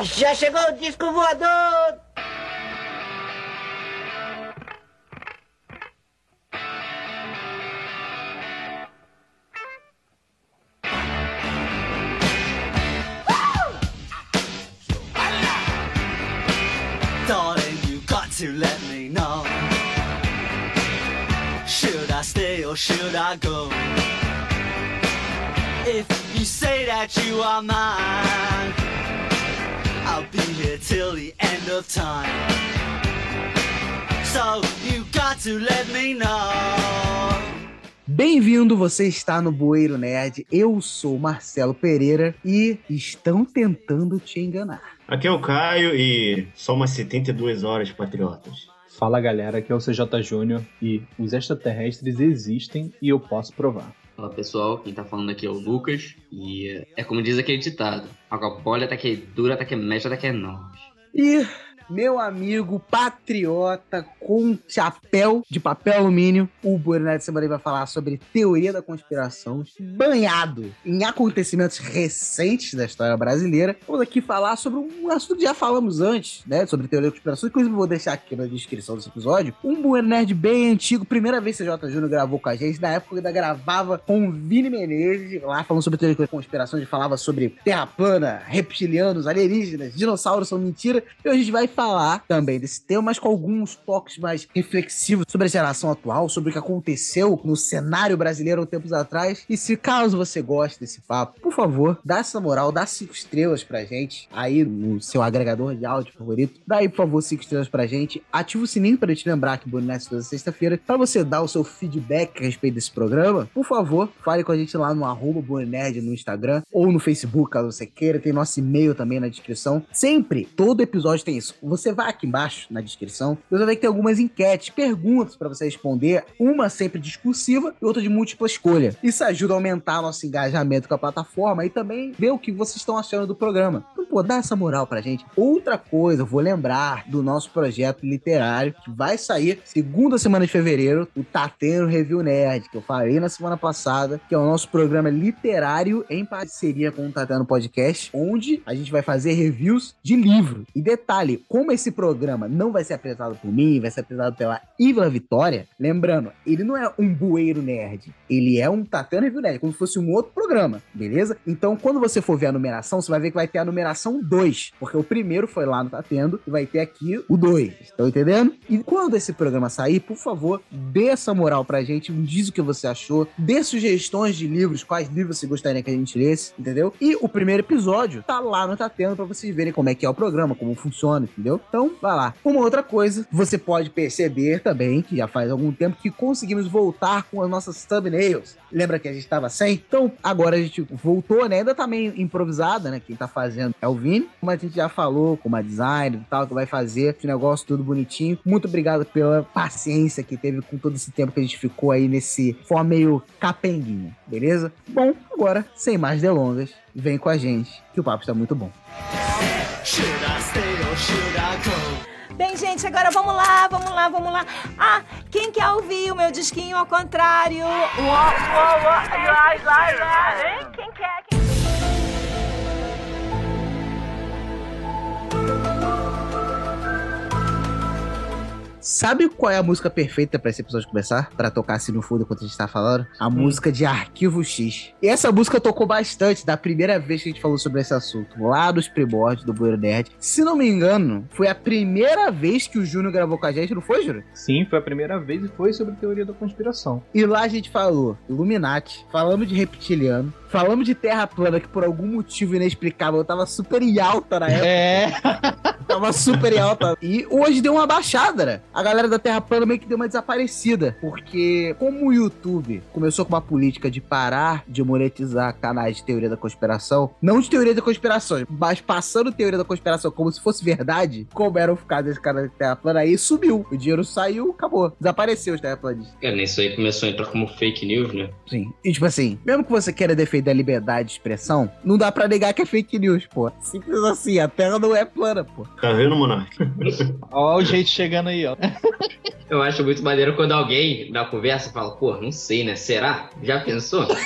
Já chegou o disco voador! Darling, you got to let me know. Should I stay or should I go? If you say that you are mine, here till the end of time. So you got to let me know. Bem-vindo, você está no Bueiro Nerd. Eu sou Marcelo Pereira e estão tentando te enganar. Aqui é o Caio e só umas 72 horas, patriotas. Fala galera, aqui é o CJ Júnior e os extraterrestres existem e eu posso provar. Fala pessoal, quem tá falando aqui é o Lucas e é como diz aquele ditado: água pole até que dura, até que mexe, até que é nós. E meu amigo patriota com chapéu de papel alumínio, o Bueiro Nerd semana vai falar sobre teoria da conspiração, banhado em acontecimentos recentes da história brasileira. Vamos aqui falar sobre um assunto que já falamos antes, né? Sobre teoria da conspiração. Inclusive, vou deixar aqui na descrição desse episódio um Bueiro Nerd bem antigo. Primeira vez que o CJ Júnior gravou com a gente, na época ainda gravava com o Vini Menezes, lá falando sobre teoria da conspiração. A gente falava sobre terra plana, reptilianos, alienígenas, dinossauros são mentira. E hoje a gente vai falar também desse tema, mas com alguns toques mais reflexivos sobre a geração atual, sobre o que aconteceu no cenário brasileiro há tempos atrás. E se caso você goste desse papo, por favor, dá essa moral, dá cinco estrelas pra gente aí no seu agregador de áudio favorito. Dá aí, por favor, cinco estrelas pra gente. Ativa o sininho pra te lembrar que Bonito toda sexta-feira. Pra você dar o seu feedback a respeito desse programa, por favor, fale com a gente lá no arroba no Instagram ou no Facebook, caso você queira. Tem nosso e-mail também na descrição. Sempre, todo episódio tem isso. Você vai aqui embaixo na descrição, você vai tem algumas enquetes, perguntas pra você responder, uma sempre discursiva e outra de múltipla escolha. Isso ajuda a aumentar nosso engajamento com a plataforma e também ver o que vocês estão achando do programa. Então, pô, dá essa moral pra gente. Outra coisa, eu vou lembrar do nosso projeto literário que vai sair segunda semana de fevereiro, o Tateno Review Nerd, que eu falei na semana passada, que é o nosso programa literário em parceria com o Tateno Podcast, onde a gente vai fazer reviews de livro. E detalhe, como esse programa não vai ser apresentado por mim, vai ser apresentado pela Ivla Vitória, lembrando, ele não é um bueiro nerd, ele é um Tateno Review Nerd, como se fosse um outro programa, beleza? Então, quando você for ver a numeração, você vai ver que vai ter a numeração 2, porque o primeiro foi lá no Tatendo e vai ter aqui o 2, estão entendendo? E quando esse programa sair, por favor, dê essa moral pra gente, diz o que você achou, dê sugestões de livros, quais livros você gostaria que a gente lesse, entendeu? E o primeiro episódio tá lá no Tatendo pra vocês verem como é que é o programa, como funciona? Então, vai lá. Uma outra coisa, você pode perceber também, que já faz algum tempo, que conseguimos voltar com as nossas thumbnails. Lembra que a gente tava sem? Então, agora a gente voltou, né? Ainda tá meio improvisada, né? Quem tá fazendo é o Vini, mas a gente já falou com uma designer e tal, que vai fazer esse negócio tudo bonitinho. Muito obrigado pela paciência que teve com todo esse tempo que a gente ficou aí nesse forma meio capenguinha, beleza? Bom, agora, sem mais delongas, vem com a gente, que o papo está muito bom. Bem, gente, agora vamos lá, vamos lá, vamos lá. Ah, quem quer ouvir o meu disquinho ao contrário? Uó, uó, vai, vai, vai, hein? Quem quer? Quem... Sabe qual é a música perfeita pra esse episódio começar? Pra tocar assim no fundo enquanto a gente tá falando? A música de Arquivo X. E essa música tocou bastante da primeira vez que a gente falou sobre esse assunto, lá dos primórdios do Bueiro Nerd. Se não me engano, foi a primeira vez que o Júnior gravou com a gente, não foi, Júnior? Sim, foi a primeira vez e foi sobre teoria da conspiração. E lá a gente falou Illuminati, falamos de reptiliano, falamos de terra plana, que por algum motivo inexplicável tava super em alta na época. É. Tava super em alta. E hoje deu uma baixada, né? A galera da Terra Plana meio que deu uma desaparecida. Porque, como o YouTube começou com uma política de parar de monetizar canais de teoria da conspiração, não de teoria da conspiração, mas passando teoria da conspiração como se fosse verdade, como era o caso desse canal da Terra Plana, aí sumiu. O dinheiro saiu, acabou. Desapareceu os terraplanistas. É, nisso aí começou a entrar como fake news, né? Sim. E tipo assim, mesmo que você queira defender a liberdade de expressão, não dá pra negar que é fake news, pô. Simples assim, a Terra não é plana, pô. Tá vendo, Monark? Ó o jeito chegando aí, ó. Eu acho muito maneiro quando alguém na conversa fala, pô, não sei, né? Será? Já pensou?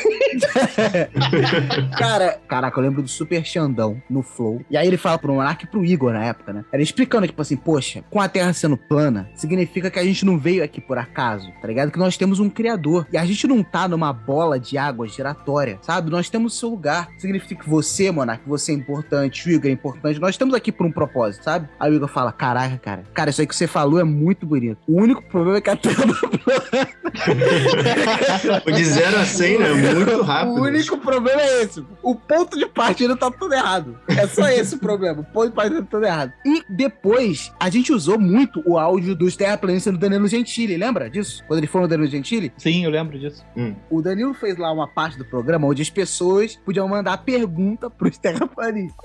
Cara, caraca, eu lembro do Super Xandão no Flow. E aí ele fala pro Monark e pro Igor na época, né? Ele explicando, tipo assim, poxa, com a Terra sendo plana, significa que a gente não veio aqui por acaso, tá ligado? Que nós temos um Criador. E a gente não tá numa bola de água giratória, sabe? Nós temos seu lugar. Significa que você, Monark, você é importante, o Igor é importante. Nós estamos aqui por um propósito, sabe? Aí o Igor fala, caraca, cara, cara, isso aí que você falou é muito bonito. O único problema é que a é. O de 0 a 100, né? Muito rápido. O único problema é esse. O ponto de partida tá tudo errado. É só esse o problema. O ponto de partida tá tudo errado. E depois, a gente usou muito o áudio dos terraplanistas do Danilo Gentili, lembra disso? Quando ele foi no Danilo Gentili? Sim, eu lembro disso. O Danilo fez lá uma parte do programa onde as pessoas podiam mandar pergunta pros terraplanistas.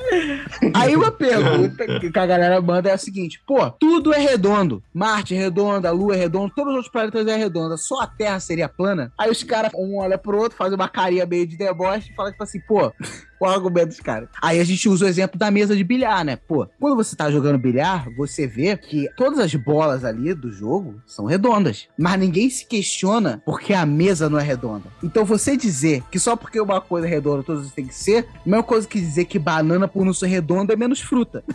Aí uma pergunta que a galera manda é a seguinte: pô, tudo é redondo. Marte é redonda, a Lua é redonda, todos os outros planetas é redonda, só a Terra seria plana? Aí os caras, um olha pro outro, faz uma carinha meio de deboche e fala tipo assim, pô. O argumento dos caras. Aí a gente usa o exemplo da mesa de bilhar, né? Pô, quando você tá jogando bilhar, você vê que todas as bolas ali do jogo são redondas. Mas ninguém se questiona porque a mesa não é redonda. Então você dizer que só porque uma coisa é redonda, todas tem que ser, a mesma coisa que dizer que banana, por não ser redonda, é menos fruta.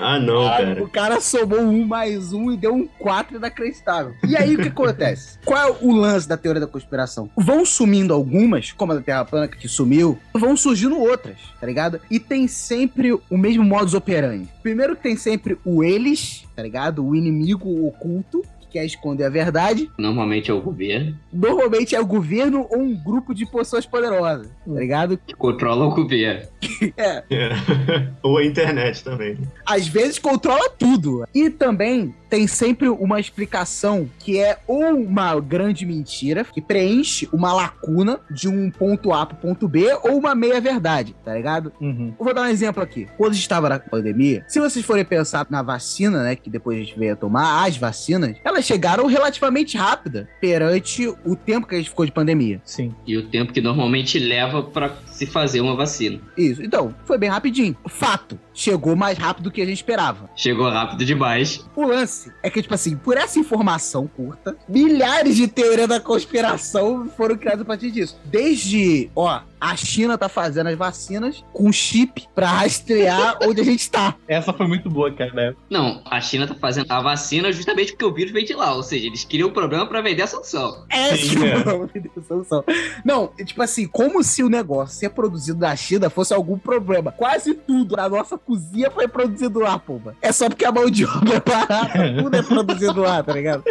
Ah, não, cara. O cara somou um mais um e deu um 4 inacreditável. E aí o que acontece? Qual é o lance da teoria da conspiração? Vão sumindo algumas, como a da Terra plana que sumiu, vão surgindo outras, tá ligado? E tem sempre o mesmo modus operandi. Primeiro que tem sempre o eles, tá ligado? O inimigo oculto. que Quer esconder a verdade, Normalmente é o governo normalmente é o governo ou um grupo de pessoas poderosas, tá ligado? que controla o governo. É, É. Ou a internet também. às vezes controla tudo. E também tem sempre uma explicação que é ou uma grande mentira que preenche uma lacuna de um ponto A pro ponto B ou uma meia verdade, tá ligado? Uhum. Eu vou dar um exemplo aqui. Quando estava na pandemia, se vocês forem pensar na vacina, né, que depois a gente veio a tomar, as vacinas, elas chegaram relativamente rápida perante o tempo que a gente ficou de pandemia. Sim. E o tempo que normalmente leva pra se fazer uma vacina. Isso. Então, foi bem rapidinho. Fato, chegou mais rápido do que a gente esperava. Chegou rápido demais. O lance é que, tipo assim, por essa informação curta, milhares de teorias da conspiração foram criadas a partir disso. Desde, ó, a China tá fazendo as vacinas com chip pra rastrear onde a gente tá. Essa foi muito boa, cara, né? Não, a China tá fazendo a vacina justamente porque o vírus veio de lá. Ou seja, eles criam o problema pra vender a solução. É, Sim, tipo, é. Deus do céu. Não, tipo assim, como se o negócio ser produzido na China fosse algum problema. Quase tudo na nossa cozinha foi produzido lá, pomba. É só porque a mão de obra é barata, tudo é produzido lá, tá ligado?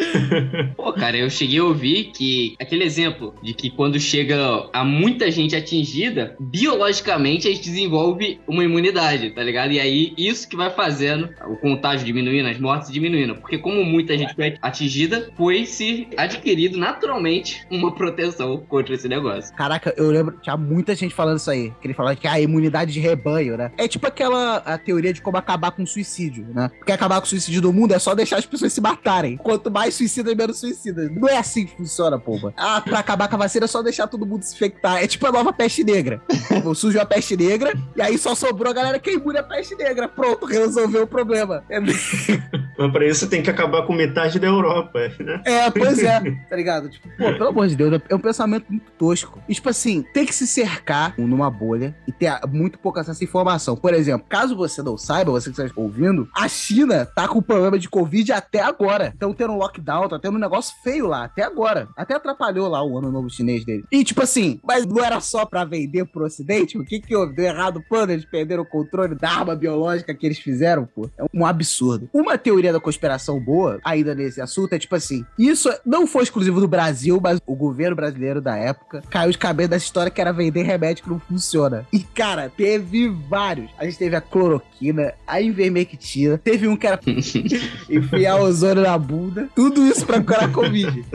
Pô, cara, eu cheguei a ouvir que aquele exemplo de que quando chega a muita gente atingida, biologicamente a gente desenvolve uma imunidade, tá ligado? E aí isso que vai fazendo o contágio diminuindo, as mortes diminuindo. Porque como muita gente foi atingida, foi se adquirido naturalmente uma proteção contra esse negócio. Caraca, eu lembro, tinha muita gente falando isso aí. Que ele falava que é a imunidade de rebanho, né? É tipo aquela a teoria de como acabar com o suicídio, né? Porque acabar com o suicídio do mundo é só deixar as pessoas se matarem. Quanto mais suicidas, menos suicidas. Não é assim que funciona, pomba. Ah, pra acabar com a vacina é só deixar todo mundo se infectar. É tipo a nova peste negra. Tipo, Surgiu a peste negra e aí só sobrou a galera que é imune à peste negra. Pronto, resolveu o problema. É, Mas pra isso tem que acabar com metade da Europa, né? É, pois é, tá ligado? Tipo, pô, pelo amor de Deus, é um pensamento muito tosco. E, tipo assim, tem que se cercar numa bolha e ter muito pouca acesso à informação. Por exemplo, caso você não saiba, você que está ouvindo, a China tá com problema de Covid até agora. Estão tendo um lockdown, tá tendo um negócio feio lá, até agora. Até atrapalhou lá o ano novo chinês dele. E, tipo assim, mas não era só pra vender pro ocidente? O que que houve? Deu errado o? Eles perderam o controle da arma biológica que eles fizeram, pô. É um absurdo. Uma teoria da conspiração boa, ainda nesse assunto, é tipo assim: isso não foi exclusivo do Brasil, mas o governo brasileiro da época caiu de cabeça dessa história que era vender remédio que não funciona. E, cara, teve vários. A gente teve a cloroquina, a ivermectina, teve um que era enfiar ozônio na bunda. Tudo isso pra curar Covid.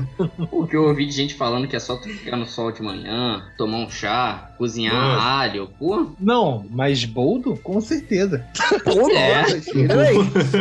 O que eu ouvi de gente falando que é só tu ficar no sol de manhã, tomar um chá, cozinhar Nossa. alho, pô. Não, mas boldo? Com certeza. Pô, É. nossa,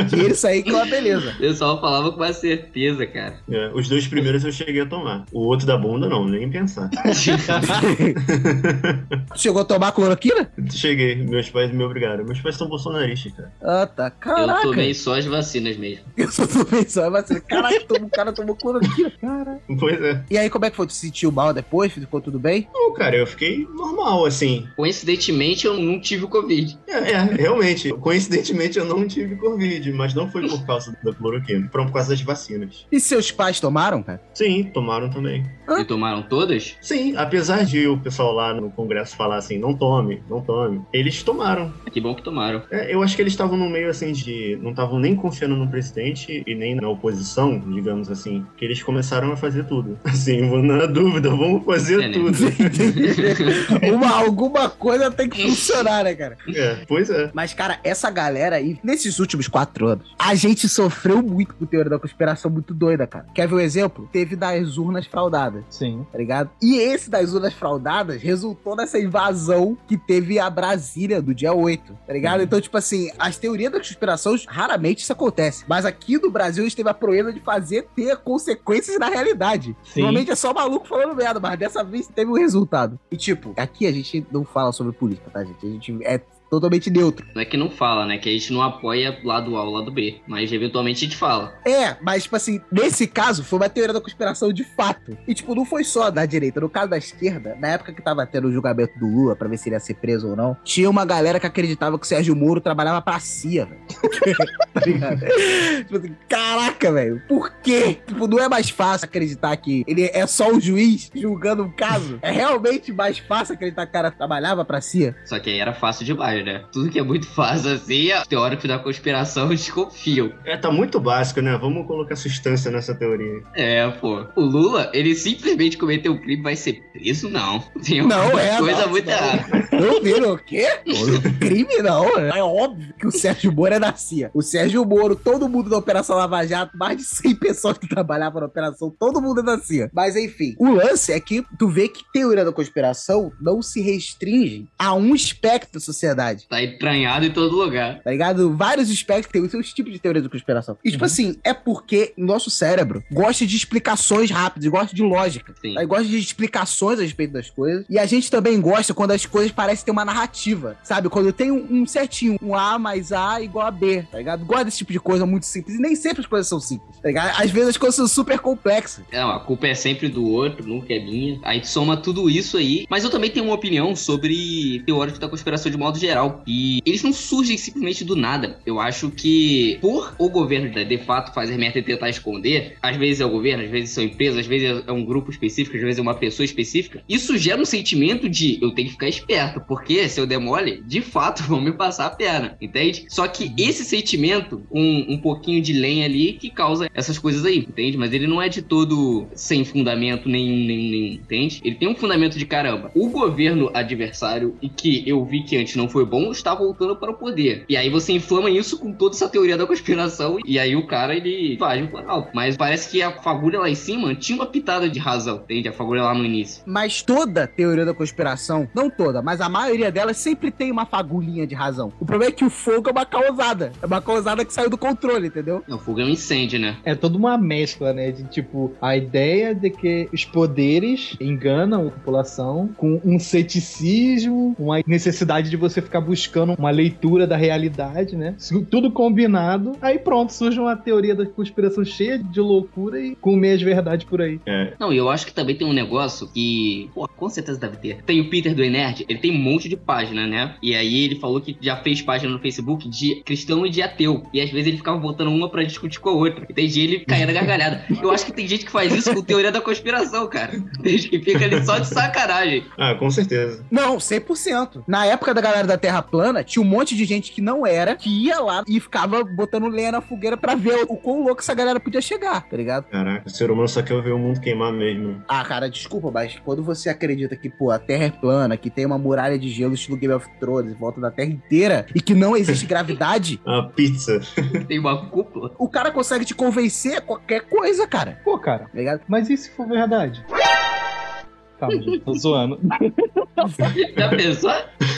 tira isso aí que é uma beleza. O pessoal falava com uma certeza, cara. É, os dois primeiros eu cheguei a tomar. O outro da bunda, não, nem pensar. Chegou a tomar cloroquina? Cheguei, meus pais me obrigaram. Meus pais são bolsonaristas, cara. Ah, tá. Caraca. Eu tomei só as vacinas mesmo. Eu só tô pensando, mas assim, caraca, o cara tomou cloroquina. Cara. Pois é. E aí, como é que foi? Tu se sentiu mal depois? Ficou tudo bem? Não, cara, eu fiquei normal, assim. Coincidentemente, eu não tive o Covid. É, é, realmente. Coincidentemente, eu não tive Covid, mas não foi por causa da cloroquina. Foram por causa das vacinas. E seus pais tomaram, cara? Sim, tomaram também. Hã? E tomaram todas? Sim, apesar de o pessoal lá no congresso falar assim, não tome, não tome, eles tomaram. Que bom que tomaram. É, eu acho que eles estavam no meio assim de. não estavam nem confiando no presidente e nem na oposição, digamos assim, que eles começaram a fazer tudo. Assim, na dúvida, vamos fazer É, né? Uma, alguma coisa tem que funcionar, né, cara? É, pois é. Mas, cara, essa galera aí, nesses últimos quatro anos, a gente sofreu muito com teoria da conspiração muito doida, cara. Quer ver um exemplo? Teve das urnas fraudadas. Sim. tá ligado? E esse das urnas fraudadas resultou nessa invasão que teve a Brasília do dia 8, tá ligado? Então, tipo assim, as teorias da conspiração, raramente isso acontece. Mas aqui no Brasil, a gente teve a proeza de fazer ter consequências na realidade. Sim. Normalmente é só maluco falando merda, mas dessa vez teve um resultado. E, tipo, aqui a gente não fala sobre política, tá, gente? A gente é totalmente neutro. Não é que não fala, né? Que a gente não apoia lado A ou lado B. Mas eventualmente a gente fala. É, mas, tipo assim, nesse caso, foi uma teoria da conspiração de fato. E, tipo, não foi só da direita. No caso da esquerda, na época que tava tendo o julgamento do Lula, pra ver se ele ia ser preso ou não, tinha uma galera que acreditava que o Sérgio Moro trabalhava pra CIA, velho. tá ligado? tipo assim, caraca, velho, por quê? Tipo, não é mais fácil acreditar que ele é só um juiz julgando um caso? É realmente mais fácil acreditar que o cara trabalhava pra CIA? Só que aí era fácil demais, né? Tudo que é muito fácil assim, os teóricos da conspiração desconfiam. É, tá muito básico, né? Vamos colocar substância nessa teoria. É, pô. O Lula, ele simplesmente cometeu um crime e vai ser preso? Não. Tem Não, é, coisa não, muito errada. Não viram o quê? Crime não. É óbvio que o Sérgio Moro é da CIA. O Sérgio Moro, todo mundo da Operação Lava Jato, mais de 100 pessoas que trabalhavam na operação, todo mundo é da CIA. Mas enfim, o lance é que tu vê que teoria da conspiração não se restringe a um espectro da sociedade. Tá entranhado em todo lugar. Tá ligado? Vários espectros têm os seus tipos de teoria da conspiração. E, tipo assim, é porque nosso cérebro gosta de explicações rápidas, gosta de lógica. Sim. Aí gosta de explicações a respeito das coisas. E a gente também gosta quando as coisas parecem ter uma narrativa. Sabe? Quando tem um, um certinho, um A mais A igual a B, tá ligado? Gosta desse tipo de coisa muito simples. E nem sempre as coisas são simples, tá ligado? Às vezes as coisas são super complexas. Não, a culpa é sempre do outro, nunca é minha. Aí soma tudo isso aí. Mas eu também tenho uma opinião sobre teóricos da conspiração de modo geral. E eles não surgem simplesmente do nada. Eu acho que, por o governo de, fato fazer merda e tentar esconder, às vezes é o governo, às vezes são empresas, às vezes é um grupo específico, às vezes é uma pessoa específica. Isso gera um sentimento de eu tenho que ficar esperto, porque se eu der mole, de fato vão me passar a perna, entende? Só que esse sentimento, um, um pouquinho de lenha ali, que causa essas coisas aí, entende? Mas ele não é de todo sem fundamento nenhum, nenhum, nenhum, entende? Ele tem um fundamento de caramba. O governo adversário, e que eu vi que antes não foi bom, está voltando para o poder. E aí você inflama isso com toda essa teoria da conspiração, e aí o cara, ele faz um planalto. Mas parece que a fagulha lá em cima tinha uma pitada de razão, entende? A fagulha lá no início. Mas toda teoria da conspiração, não toda, mas a maioria delas sempre tem uma fagulhinha de razão. O problema é que o fogo é uma causada. É uma causada que saiu do controle, entendeu? O fogo é um incêndio, né? É toda uma mescla, né? De tipo, a ideia de que os poderes enganam a população com um ceticismo, uma necessidade de você ficar buscando uma leitura da realidade, né? Tudo combinado. Aí pronto, surge uma teoria da conspiração cheia de loucura e com meias verdades por aí. É, Não, e eu acho que também tem um negócio que, pô, com certeza deve ter. Tem o Peter do Enerd, ele tem um monte de página, né? E aí ele falou que já fez página no Facebook de cristão e de ateu. E às vezes ele ficava botando uma pra discutir com a outra. E tem dia ele caía na gargalhada. Eu acho que tem gente que faz isso com teoria da conspiração, cara. Tem gente que fica ali só de sacanagem. ah, com certeza. Não, 100%. Na época da galera da Terra plana, tinha um monte de gente que não era, que ia lá e ficava botando lenha na fogueira pra ver o quão louco essa galera podia chegar, tá ligado? Caraca, o ser humano só quer ver o mundo queimar mesmo. Ah, cara, desculpa, mas quando você acredita que, pô, a Terra é plana, que tem uma muralha de gelo estilo Game of Thrones em volta da Terra inteira e que não existe gravidade, A pizza. Tem uma cúpula. o cara consegue te convencer a qualquer coisa, cara. Pô, cara, Tá ligado? mas e se for verdade? Calma, gente, tô zoando. Já pensou?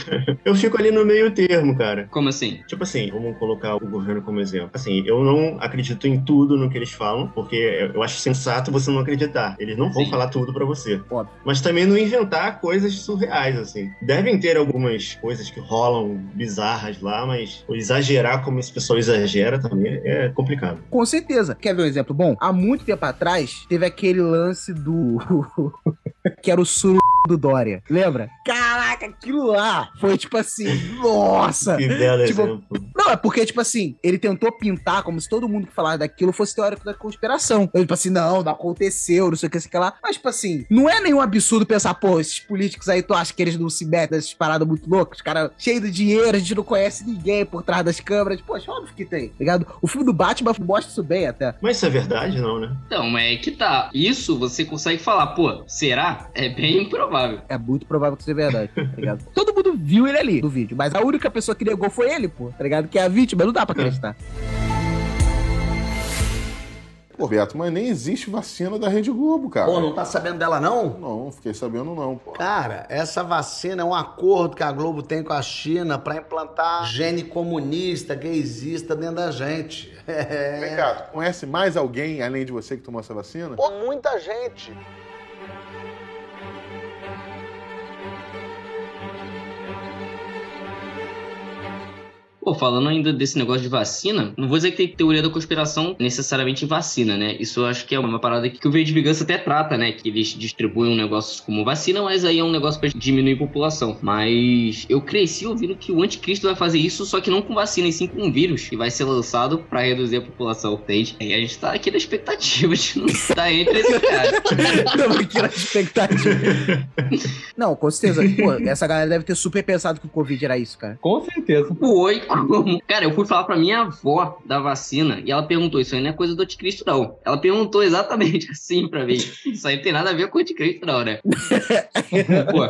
Eu fico ali no meio termo, cara. Como assim? Tipo assim, vamos colocar o governo como exemplo. Assim, eu não acredito em tudo no que eles falam, porque eu acho sensato você não acreditar. Eles não vão Sim. falar tudo pra você. Óbvio. Mas também não inventar coisas surreais, assim. Devem ter algumas coisas que rolam bizarras lá, mas exagerar como esse pessoal exagera também é complicado. Com certeza. Quer ver um exemplo bom? Há muito tempo atrás, teve aquele lance do. que era o suru do Dória. Lembra? Caraca, aquilo lá foi tipo assim, nossa! Que belo Tipo, exemplo. Não, é porque, tipo assim, ele tentou pintar como se todo mundo que falasse daquilo fosse teórico da conspiração. Ele, tipo assim, não, não aconteceu, não sei o que, sei o que lá. Mas, tipo assim, não é nenhum absurdo pensar, pô, esses políticos aí, tu acha que eles não se metem nessas paradas muito loucas? Os caras cheios de dinheiro, a gente não conhece ninguém por trás das câmeras. Poxa, óbvio que tem, tá ligado? O filme do Batman mostra isso bem até. Mas isso é verdade, não, né? Então, é que tá. Isso você consegue falar, pô, será? É bem improvável. É muito provável que isso seja verdade, tá ligado? Todo mundo viu ele ali no vídeo, mas a única pessoa que negou foi ele, pô, tá ligado? Que é a vítima, não dá pra acreditar. Pô, Beto, mas nem existe vacina da Rede Globo, cara. Pô, não tá sabendo dela não? Não, fiquei sabendo não, pô. Cara, essa vacina é um acordo que a Globo tem com a China pra implantar gene comunista, gaysista dentro da gente. Vem É. cá, tu conhece mais alguém além de você que tomou essa vacina? Pô, muita gente. Pô, falando ainda desse negócio de vacina, não vou dizer que tem teoria da conspiração necessariamente em vacina, né? Isso eu acho que é uma parada que o V de Vingança até trata, né? Que eles distribuem um negócio como vacina, mas aí é um negócio pra diminuir a população. Mas eu cresci ouvindo que o anticristo vai fazer isso, só que não com vacina, e sim com um vírus que vai ser lançado pra reduzir a população, entende? E a gente tá aqui na expectativa de não estar entre esse cara. Tamo aqui na expectativa. Não, com certeza. Pô, essa galera deve ter super pensado que o Covid era isso, cara. Com certeza. Foi como? Cara, eu fui falar pra minha avó da vacina e ela perguntou: Isso aí não é coisa do anticristo, não. Ela perguntou exatamente assim pra mim. Isso aí não tem nada a ver com o anticristo, não, né? Pô,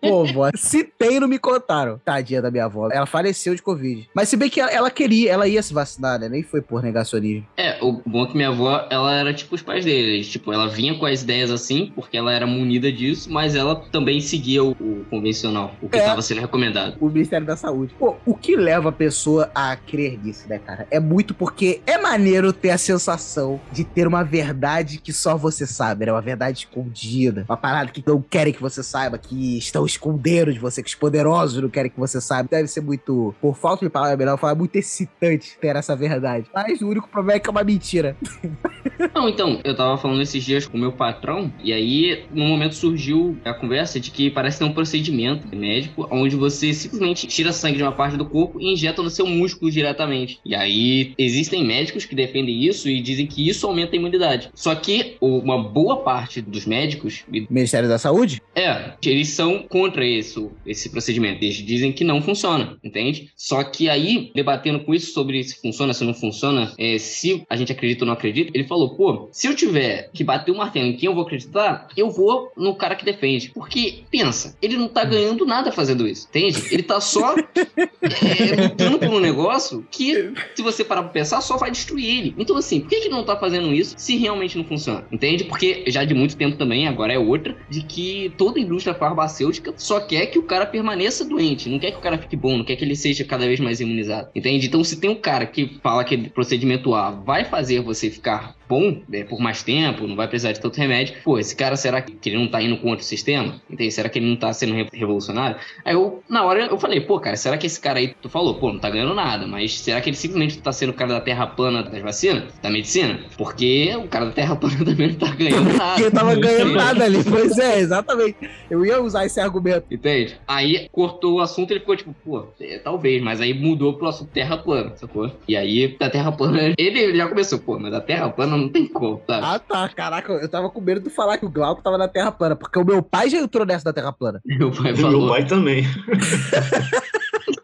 Pô, vó, se tem, não me contaram. Tadinha da minha avó. Ela faleceu de Covid. Mas se bem que ela, ela queria, ela ia se vacinar, né? Nem foi por negacionismo. é, o bom é que minha avó, ela era tipo os pais dele. Tipo, ela vinha com as ideias assim, porque ela era munida disso, mas ela também seguia o, o convencional, o que É. estava sendo recomendado. O Ministério da Saúde. Pô, o que leva a pessoa a crer nisso, né, cara? É muito porque é maneiro ter a sensação de ter uma verdade que só você sabe, né? Uma verdade escondida. Uma parada que não querem que você saiba, que estão escondendo de você, que os poderosos não querem que você saiba. Deve ser muito, por falta de palavra melhor, falar muito excitante ter essa verdade. Mas o único problema é que é uma mentira. Não, então, eu tava falando esses dias com o meu patrão, e aí, no momento surgiu a conversa de que parece ter um procedimento médico onde você simplesmente tira sangue de uma parte do corpo e injeta no seu músculo diretamente. E aí, existem médicos que defendem isso e dizem que isso aumenta a imunidade. Só que uma boa parte dos médicos, Ministério da Saúde? é, eles são contra esse, esse procedimento. Eles dizem que não funciona, entende? Só que aí, debatendo com isso sobre se funciona, se não funciona, é, se a gente acredita ou não acredita, ele falou, pô, se eu tiver que bater o martelo em quem eu vou acreditar, eu vou no cara que defende. Porque, pensa, ele não tá ganhando nada fazendo isso, entende? Ele tá só é, lutando por um negócio que, se você parar pra pensar, só vai destruir ele. Então, assim, por que que não tá fazendo isso se realmente não funciona? Entende? Porque já de muito tempo também, agora é outra, de que toda indústria farmacêutica só quer que o cara permaneça doente, não quer que o cara fique bom, não quer que ele seja cada vez mais imunizado. Entende? Então, se tem um cara que fala que procedimento A vai fazer você ficar bom né, por mais tempo, não vai precisar de tanto remédio, pô, esse cara será que ele não tá indo contra o sistema? Entende? Será que ele não tá sendo re- revolucionário? Aí eu, na hora, eu falei, pô, cara, será que esse cara aí, tu falou, pô, não tá ganhando nada, mas será que ele simplesmente tá sendo o cara da terra plana das vacinas, da medicina? Porque o cara da terra plana também não tá ganhando nada. Porque tava ganhando nada ali. Pois é, exatamente. Eu ia usar esse argumento. Entende? Aí cortou o assunto e ele ficou tipo, pô, é, talvez, mas aí mudou pro assunto terra plana, sacou? E aí, da terra plana, ele já começou, pô, mas da terra plana não tem como, sabe? Ah, tá. Caraca, eu tava com medo de falar que o Glauco tava na Terra plana, porque o meu pai já entrou nessa da Terra plana. Meu pai Meu falou. pai também.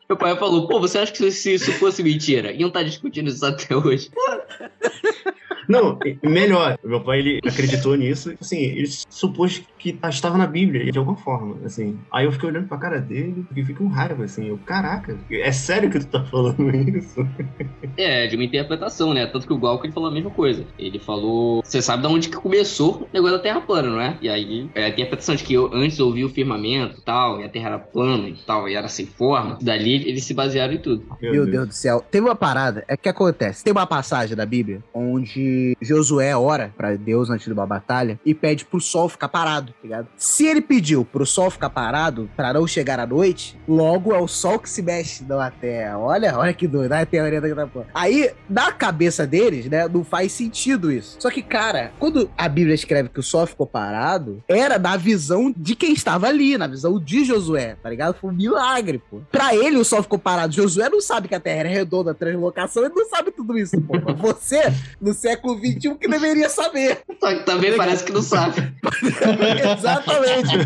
Meu pai falou, pô, você acha que se isso fosse mentira? Iam estar discutindo isso até hoje. Não, melhor, O meu pai, ele acreditou nisso. Assim, ele supôs que estava na Bíblia, de alguma forma, assim. Aí eu fiquei olhando pra cara dele e fiquei com raiva, assim. Eu, caraca, é sério que tu tá falando isso? É, de uma interpretação, né? Tanto que o Glauco ele falou a mesma coisa. Ele falou. Você sabe de onde que começou o negócio da Terra plana, não é? E aí, é a interpretação de que eu antes ouvi o firmamento e tal, e a Terra era plana e tal, e era sem forma. Dali eles se basearam em tudo. Meu Deus do céu. Teve uma parada, é que acontece. Tem uma passagem da Bíblia onde Josué ora pra Deus antes de uma batalha e pede pro sol ficar parado, tá ligado? Se ele pediu pro sol ficar parado pra não chegar à noite, logo é o sol que se mexe na terra. Olha, olha que doido, a teoria da porra. Aí, na cabeça deles, né, não faz sentido isso. Só que, cara, quando a Bíblia escreve que o sol ficou parado, era na visão de quem estava ali, na visão de Josué, tá ligado? Foi um milagre, pô. Pra ele, o sol ficou parado. Josué não sabe que a terra é redonda, translocação, ele não sabe tudo isso, pô. Você, no século XXI, que deveria saber. Só que também parece que não sabe. Exatamente.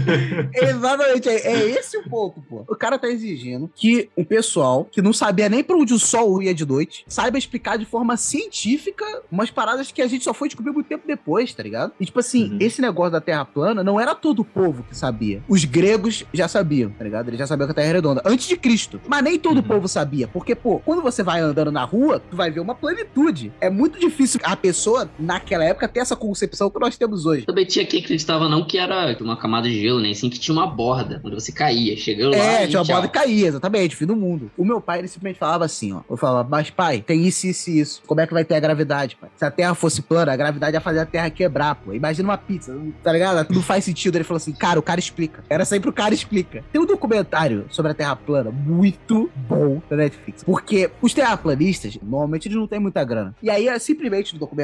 Exatamente. É, é esse o ponto, pô. O cara tá exigindo que o pessoal que não sabia nem pra onde o sol ia de noite saiba explicar de forma científica umas paradas que a gente só foi descobrir muito tempo depois, tá ligado? E tipo assim, Uhum. esse negócio da Terra plana não era todo o povo que sabia. Os gregos já sabiam, tá ligado? Eles já sabiam que a Terra era redonda. Antes de Cristo. Mas nem todo o Uhum. povo sabia. Porque, pô, quando você vai andando na rua, tu vai ver uma plenitude. É muito difícil a pessoa, naquela época, ter essa concepção que nós temos hoje. Também tinha quem acreditava não que era uma camada de gelo, né? Sim que tinha uma borda, onde você caía. Chegou lá É, e tinha uma borda que caía, exatamente, fim do mundo. O meu pai, ele simplesmente falava assim, ó. Eu falava, mas pai, tem isso, isso e isso. Como é que vai ter a gravidade, pai? Se a Terra fosse plana, a gravidade ia fazer a Terra quebrar, pô. Imagina uma pizza, tá ligado? Não faz sentido. Ele falou assim, cara, o cara explica. Era sempre o cara explica. Tem um documentário sobre a Terra plana muito bom da Netflix. Porque os terraplanistas, normalmente, eles não têm muita grana. E aí, é simplesmente no documentário,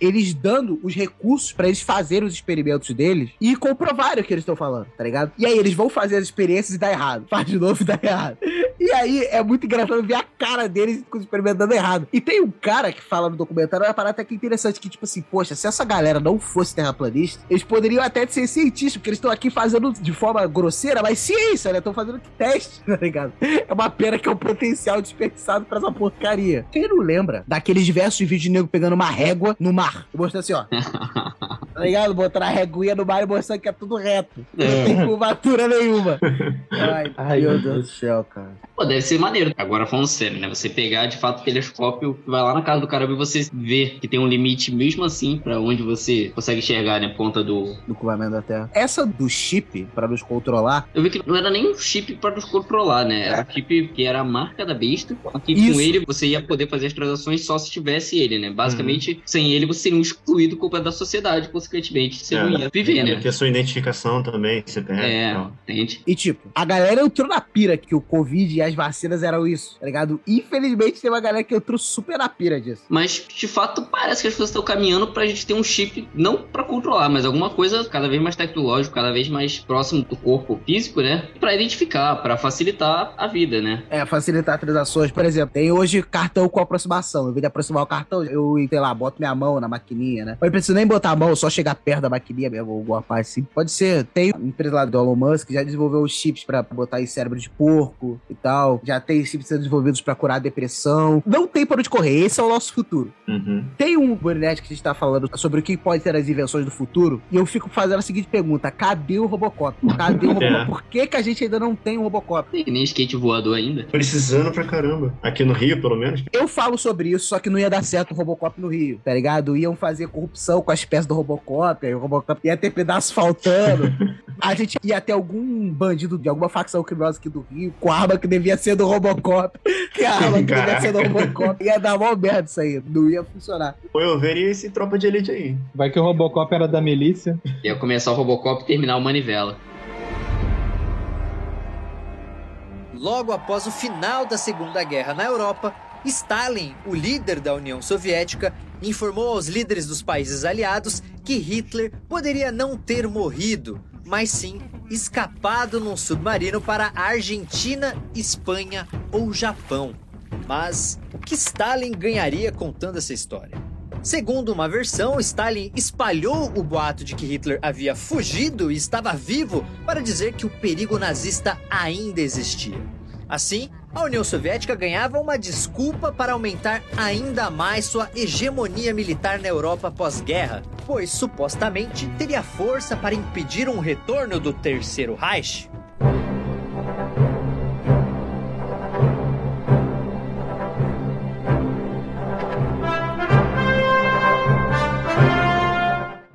eles dando os recursos pra eles fazerem os experimentos deles e comprovarem o que eles estão falando, tá ligado? E aí, eles vão fazer as experiências e dá errado. Faz de novo e dá errado. E aí, é muito engraçado ver a cara deles dando errado. E tem um cara que fala no documentário, uma parada até que interessante, que tipo assim, poxa, se essa galera não fosse terraplanista, eles poderiam até ser cientistas, porque eles estão aqui fazendo de forma grosseira, mas ciência, né? Estão fazendo teste, tá ligado? É uma pena que é um potencial desperdiçado pra essa porcaria. Quem não lembra daqueles diversos vídeos de nego pegando uma régua no mar? E mostrando assim, ó. tá ligado? Botando a reguinha no mar e mostrando que é tudo reto. Não tem curvatura nenhuma. Ai, Ai, meu Deus do céu, cara. Pô, deve ser maneiro. Agora falando sério, né? Você pegar de fato o telescópio, vai lá na casa do caramba e você vê que tem um limite mesmo assim pra onde você consegue enxergar, né? Por conta do. Do curvamento da Terra. Essa do chip, pra nos controlar, Eu vi que não era nem um chip pra nos controlar, né? Era um chip que era a marca da besta. Que Isso. com ele você ia poder fazer as transações só se tivesse ele, né? Basicamente, sem ele você seria um excluído da sociedade, consequentemente você não ia viver, né? Porque a sua identificação também, você tem. É, então. entende? E tipo, a galera entrou na pira que o Covid e as vacinas eram isso, tá ligado? Infelizmente tem uma galera que entrou super na pira disso. Mas, de fato, parece que as coisas estão caminhando pra gente ter um chip, não pra controlar, mas alguma coisa cada vez mais tecnológico, cada vez mais próximo do corpo físico, né? Pra identificar, pra facilitar a vida, né? É, facilitar transações. Por exemplo, tem hoje cartão com aproximação. Em vez de aproximar o cartão, eu, sei lá, boto minha mão na maquininha, né? Eu não preciso nem botar a mão, só chegar perto da maquininha mesmo, ou alguma parte assim. Pode ser. Tem uma empresa lá do Elon Musk que já desenvolveu os chips pra botar em cérebro de porco e tal. Já tem chips sendo desenvolvidos pra curar depressão. Não tem para onde correr. Esse é o nosso futuro. Uhum. Tem um Burinet que a gente tá falando sobre o que pode ser as invenções do futuro, e eu fico fazendo a seguinte pergunta: cadê o Robocop? Cadê o Robocop? É. Por que, que a gente ainda não tem um Robocop? Tem nem skate voador ainda. Precisando pra caramba. Aqui no Rio, pelo menos. Eu falo sobre isso, só que não ia dar certo o Robocop no Rio, tá ligado? Iam fazer corrupção com as peças do Robocop, aí o Robocop ia ter pedaço faltando. A gente ia ter algum bandido de alguma facção criminosa aqui do Rio, com a arma que devia ser do Robocop, que a arma que devia ser do Robocop. Ia dar mal merda isso aí, não ia funcionar. Ou eu veria esse tropa de elite aí. Vai que o Robocop era da milícia. Ia começar o Robocop e terminar o Manivela. Logo após o final da Segunda Guerra na Europa, Stalin, o líder da União Soviética, informou aos líderes dos países aliados que Hitler poderia não ter morrido, mas sim escapado num submarino para Argentina, Espanha ou Japão. Mas o que Stalin ganharia contando essa história? Segundo uma versão, Stalin espalhou o boato de que Hitler havia fugido e estava vivo para dizer que o perigo nazista ainda existia. Assim, a União Soviética ganhava uma desculpa para aumentar ainda mais sua hegemonia militar na Europa pós-guerra, pois supostamente teria força para impedir um retorno do Terceiro Reich.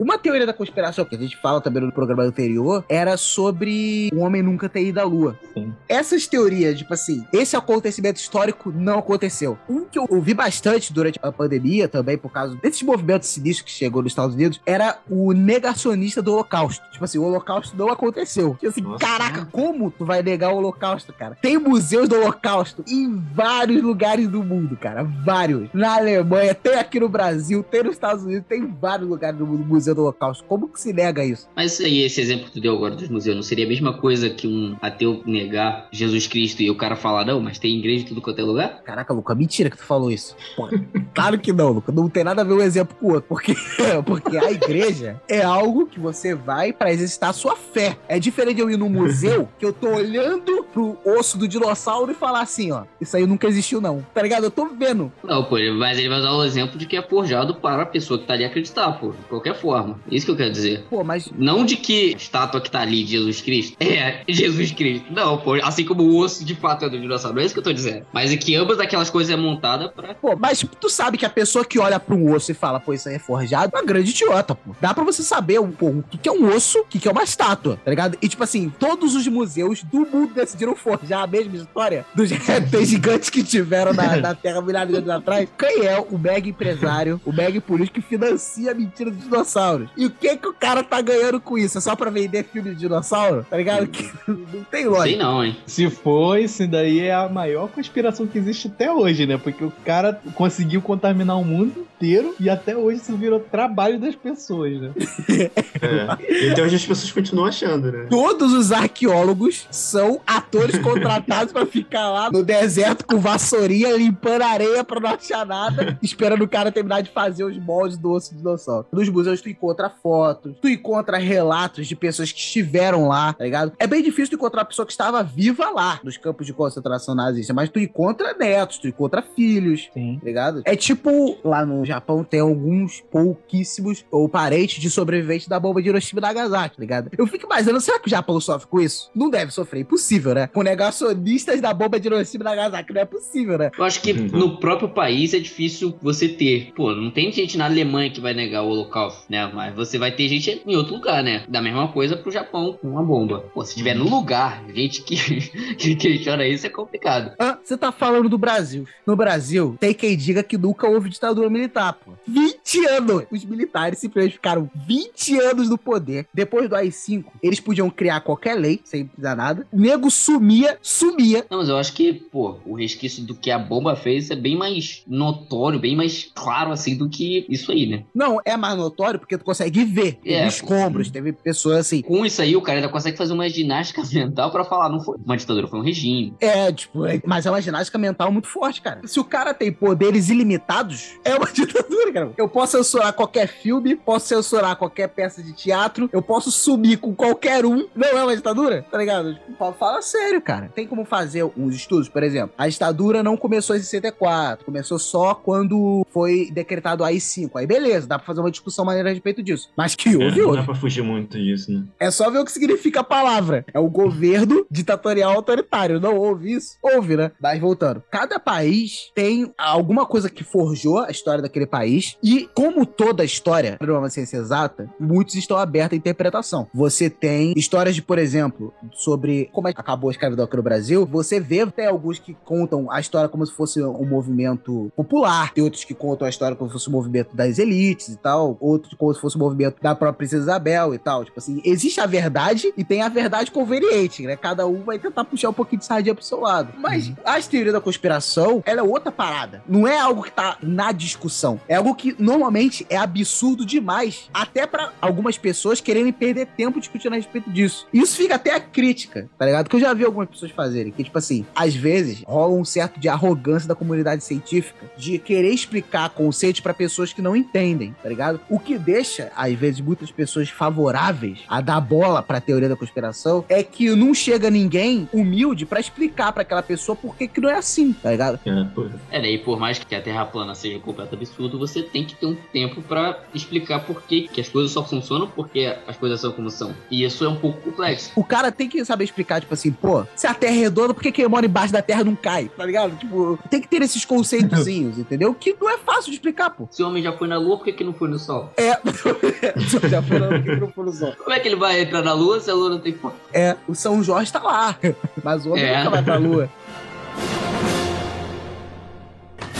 Uma teoria da conspiração que a gente fala também no programa anterior era sobre o homem nunca ter ido à lua. Sim. Essas teorias, tipo assim, esse acontecimento histórico não aconteceu. Um que eu ouvi bastante durante a pandemia também, por causa desses movimentos sinistros que chegou nos Estados Unidos, era o negacionista do Holocausto. Tipo assim, o Holocausto não aconteceu. Tipo assim, Nossa. caraca, como tu vai negar o Holocausto, cara? Tem museus do Holocausto em vários lugares do mundo, cara. Vários. Na Alemanha, tem aqui no Brasil, tem nos Estados Unidos, tem vários lugares do mundo, museu do Holocausto. Como que se nega isso? Mas isso aí, esse exemplo que tu deu agora dos museus, não seria a mesma coisa que um ateu negar Jesus Cristo e o cara falar, não, mas tem igreja em tudo quanto é lugar? Caraca, Luca, mentira que tu falou isso. Pô, claro que não, Luca. Não tem nada a ver um exemplo com o outro. Porque, porque a igreja é algo que você vai pra exercitar a sua fé. É diferente de eu ir num museu que eu tô olhando pro osso do dinossauro e falar assim, ó, isso aí nunca existiu, não. Tá ligado? Eu tô vendo. Não, pô, mas ele vai usar o exemplo de que é forjado para a pessoa que tá ali acreditar, pô, de qualquer forma. Isso que eu quero dizer. Pô, mas Não de que a estátua que tá ali de Jesus Cristo é Jesus Cristo. Não, pô, assim como o osso de fato é do dinossauro. É isso que eu tô dizendo. Mas é que ambas aquelas coisas é montada pra. Pô, mas tu sabe que a pessoa que olha pra um osso e fala, pô, isso aí é forjado, é uma grande idiota, pô. Dá pra você saber pô, o que, que é um osso, o que, que é uma estátua, tá ligado? E tipo assim, todos os museus do mundo decidiram forjar a mesma história dos répteis gigantes que tiveram na, na Terra milhares de anos atrás. Quem é o mega empresário, o mega político que financia a mentira dos dinossauros? E o que que o cara tá ganhando com isso? É só pra vender filme de dinossauro? Tá ligado? Que não tem Sei lógica. não, hein? Se for, isso daí é a maior conspiração que existe até hoje, né? Porque o cara conseguiu contaminar o mundo inteiro e até hoje isso virou trabalho das pessoas, né? É. Então as pessoas continuam achando, né? Todos os arqueólogos são atores contratados pra ficar lá no deserto com vassourinha, limpando areia pra não achar nada, esperando o cara terminar de fazer os moldes do osso de dinossauro. Nos museus tu encontra fotos, tu encontra relatos de pessoas que estiveram lá, tá ligado? É bem difícil tu encontrar uma pessoa que estava viva lá, nos campos de concentração nazista, mas tu encontra netos, tu encontra filhos, Sim. tá ligado? É tipo, lá no Japão tem alguns pouquíssimos ou parentes de sobreviventes da bomba de Hiroshima e Nagasaki, tá ligado? Eu fico imaginando, será que o Japão sofre com isso? Não deve sofrer, impossível, né? Com negacionistas da bomba de Hiroshima e Nagasaki, não é possível, né? Eu acho que Uhum. no próprio país é difícil você ter. Pô, não tem gente na Alemanha que vai negar o Holocausto, né? Mas você vai ter gente em outro lugar, né? Da mesma coisa pro Japão com uma bomba. Pô, se tiver no lugar, gente que, que questiona isso é complicado. Ah, você tá falando do Brasil. No Brasil, tem quem diga que nunca houve ditadura militar, pô. 20 anos! Os militares simplesmente ficaram 20 anos no poder. Depois do AI-5, eles podiam criar qualquer lei, sem precisar nada. O nego sumia, sumia. Não, mas eu acho que, pô, o resquício do que a bomba fez é bem mais notório, bem mais claro, assim, do que isso aí, né? Não, é mais notório porque tu consegue ver. Teve É. escombros, teve pessoas assim. Com isso aí, o cara ainda consegue fazer uma ginástica mental pra falar, não foi uma ditadura, foi um regime. É, tipo, é- mas é uma ginástica mental muito forte, cara. Se o cara tem poderes ilimitados, é uma ditadura, cara. Eu posso censurar qualquer filme, posso censurar qualquer peça de teatro, eu posso sumir com qualquer um. Não é uma ditadura? Tá ligado? Tipo, fala- sério, cara. Tem como fazer uns estudos, por exemplo. A ditadura não começou em 64, começou só quando foi decretado o AI-5. Aí beleza, dá pra fazer uma discussão maneira a respeito disso. Mas que É, houve, não houve. dá pra fugir muito disso, né? É só ver o que significa a palavra. É o governo ditatorial autoritário. Não houve isso? Houve, né? Mas voltando. Cada país tem alguma coisa que forjou a história daquele país. E, como toda história, não é uma ciência exata, muitos estão abertos à interpretação. Você tem histórias de, por exemplo, sobre como é que acabou a escravidão aqui no Brasil. Você vê até alguns que contam a história como se fosse um movimento popular. Tem outros que contam a história como se fosse um movimento das elites e tal. Outros como se fosse um movimento da própria Princesa Isabel e tal. Tipo assim, existe a verdade e tem a verdade conveniente, né? Cada um vai tentar puxar um pouquinho de sardinha pro seu lado. Mas as teorias da conspiração, ela é outra parada. Não é algo que tá na discussão. É algo que normalmente é absurdo demais, até pra algumas pessoas quererem perder tempo discutindo a respeito disso. Isso fica até a crítica, tá ligado? Que eu já vi algumas pessoas fazerem, que tipo assim, às vezes rola um certo de arrogância da comunidade científica de querer explicar conceitos pra pessoas que não entendem, tá ligado? O que deixa, às vezes, muitas pessoas favoráveis a dar bola pra teoria da conspiração é que não chega ninguém humilde pra explicar pra aquela pessoa por que que não é assim, tá ligado? É. É, daí por mais que a Terra plana seja um completo absurdo, você tem que ter um tempo pra explicar por que, que as coisas só funcionam porque as coisas são como são. E isso é um pouco complexo. O cara tem que saber explicar, tipo assim, pô, se a Terra é redonda, por que quem mora embaixo da Terra não cai? Tá ligado? Tipo, tem que ter esses conceitozinhos, entendeu? Que não é fácil de explicar, pô. Se o homem já foi na Lua, por que, que não foi no Sol? É. Já. Como é que ele vai entrar na Lua se a Lua não tem porta? É, o São Jorge tá lá. Mas o homem É. nunca vai pra lua.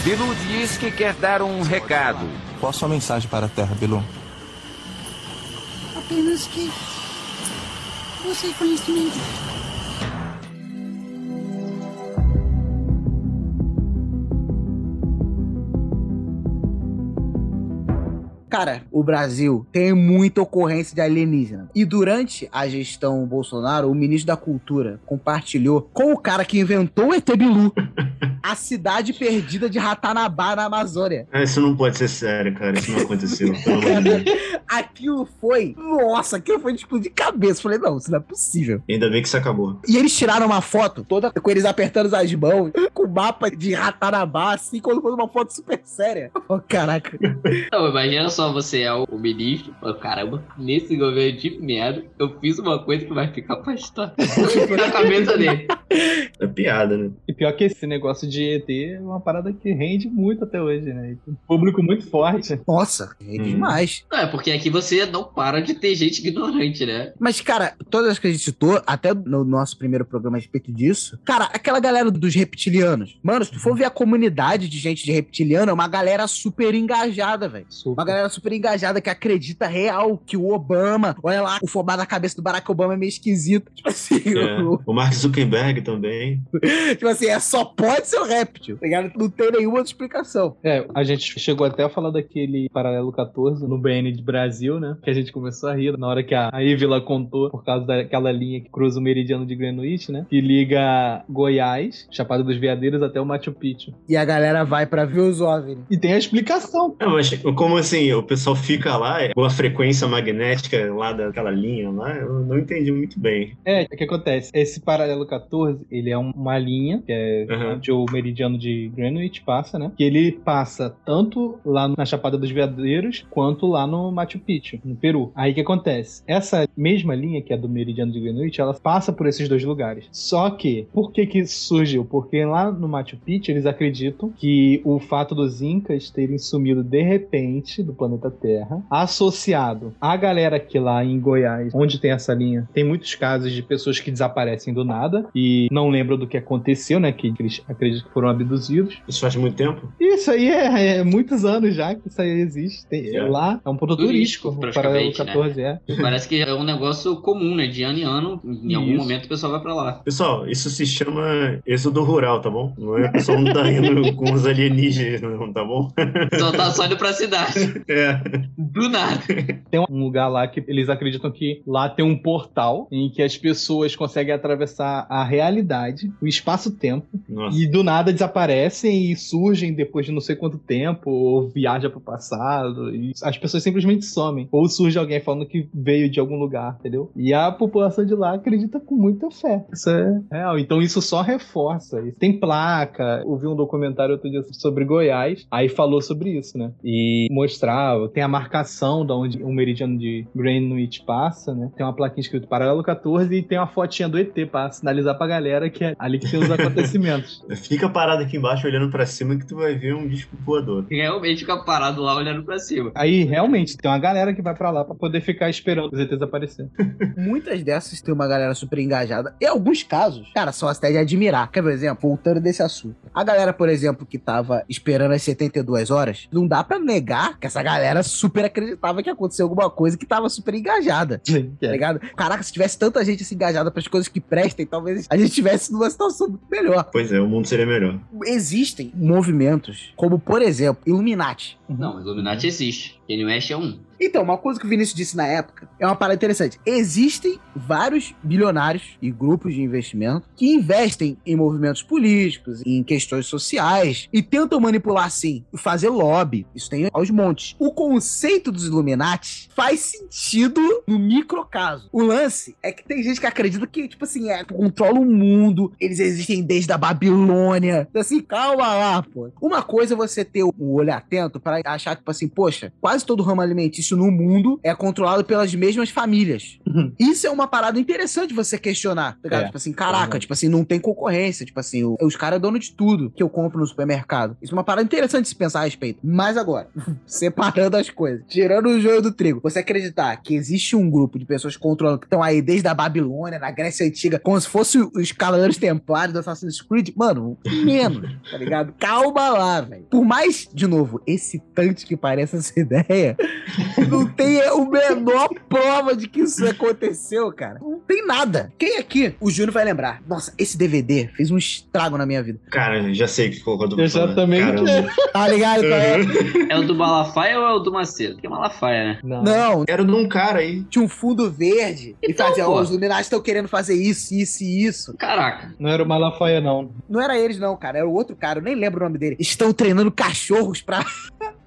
Bilu diz que quer dar um recado. Qual a sua mensagem para a Terra, Bilu? Apenas que você conhecimento. Cara, o Brasil tem muita ocorrência de alienígena. E durante a gestão Bolsonaro, o ministro da Cultura compartilhou com o cara que inventou o ET Bilu a cidade perdida de Ratanabá na Amazônia. Ah, Isso não pode ser sério, cara. Isso não aconteceu. Aquilo foi. Nossa, aquilo foi de explodir cabeça. Falei, não, isso não é possível. Ainda bem que isso acabou. E eles tiraram uma foto toda com eles apertando as mãos, com o mapa de Ratanabá, assim, quando foi uma foto super séria. Oh, caraca. Não, imagina só, você é o o ministro. Oh, caramba, nesse governo de merda, eu fiz uma coisa que vai ficar pra história. na cabeça dele. É piada, né? E pior que esse negócio de ET é uma parada que rende muito até hoje, né? Tem um público muito forte. Nossa, é Hum. demais. Não, é porque aqui você não para de ter gente ignorante, né? Mas, cara, todas as que a gente citou, até no nosso primeiro programa a respeito disso, cara, aquela galera dos reptilianos. Mano, se tu for ver a comunidade de gente de reptiliano, é uma galera super engajada, velho. Uma galera super engajada que acredita real que o Obama, olha lá, o formato da cabeça do Barack Obama é meio esquisito. Tipo assim, É. o- O Mark Zuckerberg também. tipo assim, é só pode ser um réptil, tá ligado? Não tem nenhuma outra explicação. É, a gente chegou até a falar daquele Paralelo 14 no BN de Brasil, né? Que a gente começou a rir na hora que a a Ivila contou por causa daquela linha que cruza o meridiano de Greenwich, né? Que liga Goiás, Chapada dos Veadeiros, até o Machu Picchu. E a galera vai pra ver os OVNI. E tem a explicação. É, mas como assim, o pessoal fica lá, com a frequência magnética lá daquela linha lá, eu não entendi muito bem. É, o que acontece? Esse paralelo 14, ele é um- uma linha, que é Uhum. onde o meridiano de Greenwich passa, né? Que ele passa tanto lá na Chapada dos Veadeiros, quanto lá no Machu Picchu, no Peru. Aí o que acontece? Essa mesma linha, que é do meridiano de Greenwich, ela passa por esses dois lugares. Só que, por que que isso surgiu? Porque lá no Machu Picchu, eles acreditam que o fato dos incas terem sumido de repente do planeta Terra, associado à galera que lá em Goiás, onde tem essa linha, tem muitos casos de pessoas que desaparecem do nada e não lembram do que aconteceu, né? Que eles acreditam que foram abduzidos. Isso faz muito tempo? Isso aí é, é muitos anos já que isso aí existe. Tem- É. Lá é um ponto Turístico, turístico, o paralelo praticamente, 14 é. Parece que é um negócio comum, né? De ano em ano, em algum Isso. momento o pessoal vai pra lá. Pessoal, isso se chama êxodo rural, tá bom? Não é o pessoal não tá indo com os alienígenas, não, tá bom? Só tá só indo pra cidade. É. Do nada. Tem um lugar lá que eles acreditam que lá tem um portal em que as pessoas conseguem atravessar a realidade, o espaço-tempo, e do nada desaparecem e surgem depois de não sei quanto tempo, ou viaja pro passado, e as pessoas simplesmente somem. Ou surge alguém falando que veio de algum lugar, entendeu? E a população de lá acredita com muita fé. Isso é real. Então isso só reforça. Tem placa. Eu vi um documentário outro dia sobre Goiás, aí falou sobre isso, né? E tem a marcação da onde o meridiano de Greenwich passa, né? Tem uma plaquinha escrito paralelo 14 e tem uma fotinha do ET pra sinalizar pra galera que é ali que tem os acontecimentos. Fica parado aqui embaixo olhando pra cima que tu vai ver um disco voador. Realmente fica parado lá olhando pra cima. Aí, realmente, tem uma galera que vai pra lá pra poder ficar esperando os ETs aparecerem. Muitas dessas tem uma galera super engajada. Em alguns casos, cara, são até de admirar. Quer ver um exemplo? Voltando desse assunto. A galera, por exemplo, que tava esperando as 72 horas, não dá pra negar que essa galera super acreditava que aconteceu alguma coisa que tava super engajada. Tá ligado? Caraca, se tivesse tanta gente assim engajada pras coisas que prestem, talvez a gente estivesse numa situação muito melhor. Pois é, o mundo seria melhor. Existem movimentos, como por exemplo, Illuminati. Não, Illuminati existe. Kanye West é um. Então, uma coisa que o Vinícius disse na época é uma parada interessante. Existem vários bilionários e grupos de investimento que investem em movimentos políticos, em questões sociais e tentam manipular, sim, fazer lobby. Isso tem aos montes. O conceito dos Illuminati faz sentido no microcaso. O lance é que tem gente que acredita que, tipo assim, é, controla o mundo, eles existem desde a Babilônia. Então, Assim, calma lá, pô. Uma coisa é você ter o olho atento para achar, tipo assim, poxa, quase todo ramo alimentício no mundo é controlado pelas mesmas famílias. Isso é uma parada interessante você questionar, tá ligado? É. Tipo assim, caraca, Uhum. tipo assim, não tem concorrência. Tipo assim, os caras é dono de tudo que eu compro no supermercado. Isso é uma parada interessante de se pensar a respeito. Mas agora, separando as coisas, tirando o joio do trigo, você acreditar que existe um grupo de pessoas que controlam, que estão aí desde a Babilônia, na Grécia Antiga, como se fosse os Cavaleiros Templários do Assassin's Creed, mano, menos, tá ligado? Calma lá, velho. Por mais, de novo, excitante que pareça essa ideia, não tem a menor prova de que isso aconteceu, cara. Não tem nada. Quem aqui? O Júnior vai lembrar. Nossa, esse DVD fez um estrago na minha vida. Cara, já sei que tô falando. Exatamente. Caramba. Tá ligado? qual é? É o do Malafaia ou é o do Macedo? Que é Malafaia, né? Não. Não, Era de um cara aí. tinha um fundo verde e Então, fazia, ó, pô. os Illuminati estão querendo fazer isso, isso e isso. Caraca. Não era o Malafaia, não. Não era eles, não, cara. Era o outro cara, eu nem lembro o nome dele. Estão treinando cachorros pra.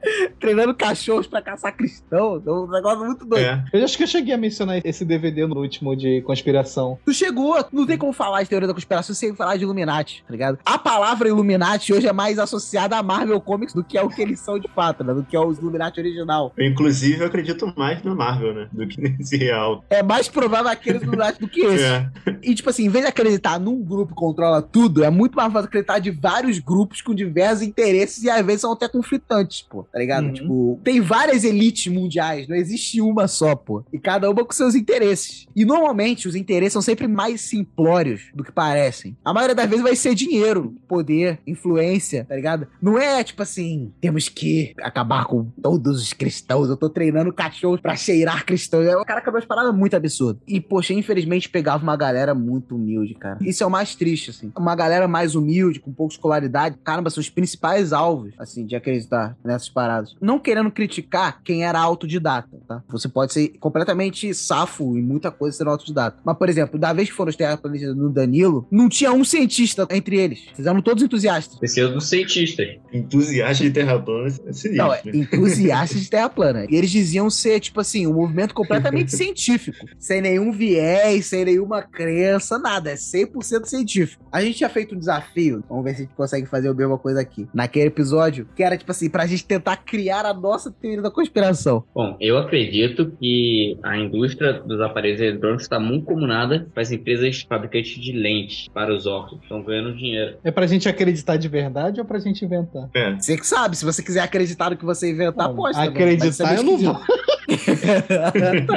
treinando cachorros pra caçar cristão. É um negócio muito doido. É. Eu acho que eu cheguei a mencionar esse DVD no último de conspiração. Tu chegou, não tem como falar de teoria da conspiração sem falar de Illuminati, tá ligado? A palavra Illuminati hoje é mais associada a Marvel Comics do que é o que eles são de fato, né? Do que é os Illuminati original. Eu, inclusive, eu acredito mais na Marvel, né? Do que nesse real. É mais provável aqueles Illuminati do que esse. É. E, tipo assim, em vez de acreditar num grupo que controla tudo, é muito mais fácil acreditar de vários grupos com diversos interesses e às vezes são até conflitantes, pô. Tá ligado? Uhum. Tipo, tem várias elites mundiais, não existe uma só, pô. E cada uma com seus interesses. E normalmente os interesses são sempre mais simplórios do que parecem. A maioria das vezes vai ser dinheiro, poder, influência, tá ligado? Não é tipo assim, temos que acabar com todos os cristãos. Eu tô treinando cachorros pra cheirar cristãos. É, O cara acabou as paradas muito absurdas. E, poxa, infelizmente pegava uma galera muito humilde, cara. Isso é o mais triste, assim. Uma galera mais humilde, com pouca escolaridade, caramba, são os principais alvos, assim, de acreditar nessas paradas. Não querendo criticar quem era autodidata, tá? Você pode ser completamente safo em muita coisa sendo autodidata. Mas, por exemplo, da vez que foram os terraplanistas no Danilo, não tinha um cientista entre eles. Vocês eram todos entusiastas. Precisa dos cientistas. Entusiasta de terra plana é sinistro. Não, é entusiastas de Terra plana. E eles diziam ser, tipo assim, um movimento completamente científico. Sem nenhum viés, sem nenhuma crença, nada. É 100% científico. A gente tinha feito um desafio. Vamos ver se a gente consegue fazer a mesma coisa aqui. Naquele episódio, que era, tipo assim, pra gente tentar criar a nossa teoria da conspiração. Bom, eu acredito que a indústria dos aparelhos eletrônicos está muito comunada com as empresas fabricantes de lentes para os óculos. Estão ganhando dinheiro. É pra gente acreditar de verdade ou pra gente inventar? É. Você que sabe, se você quiser acreditar no que você inventar, Não, pode. acreditar eu não vou.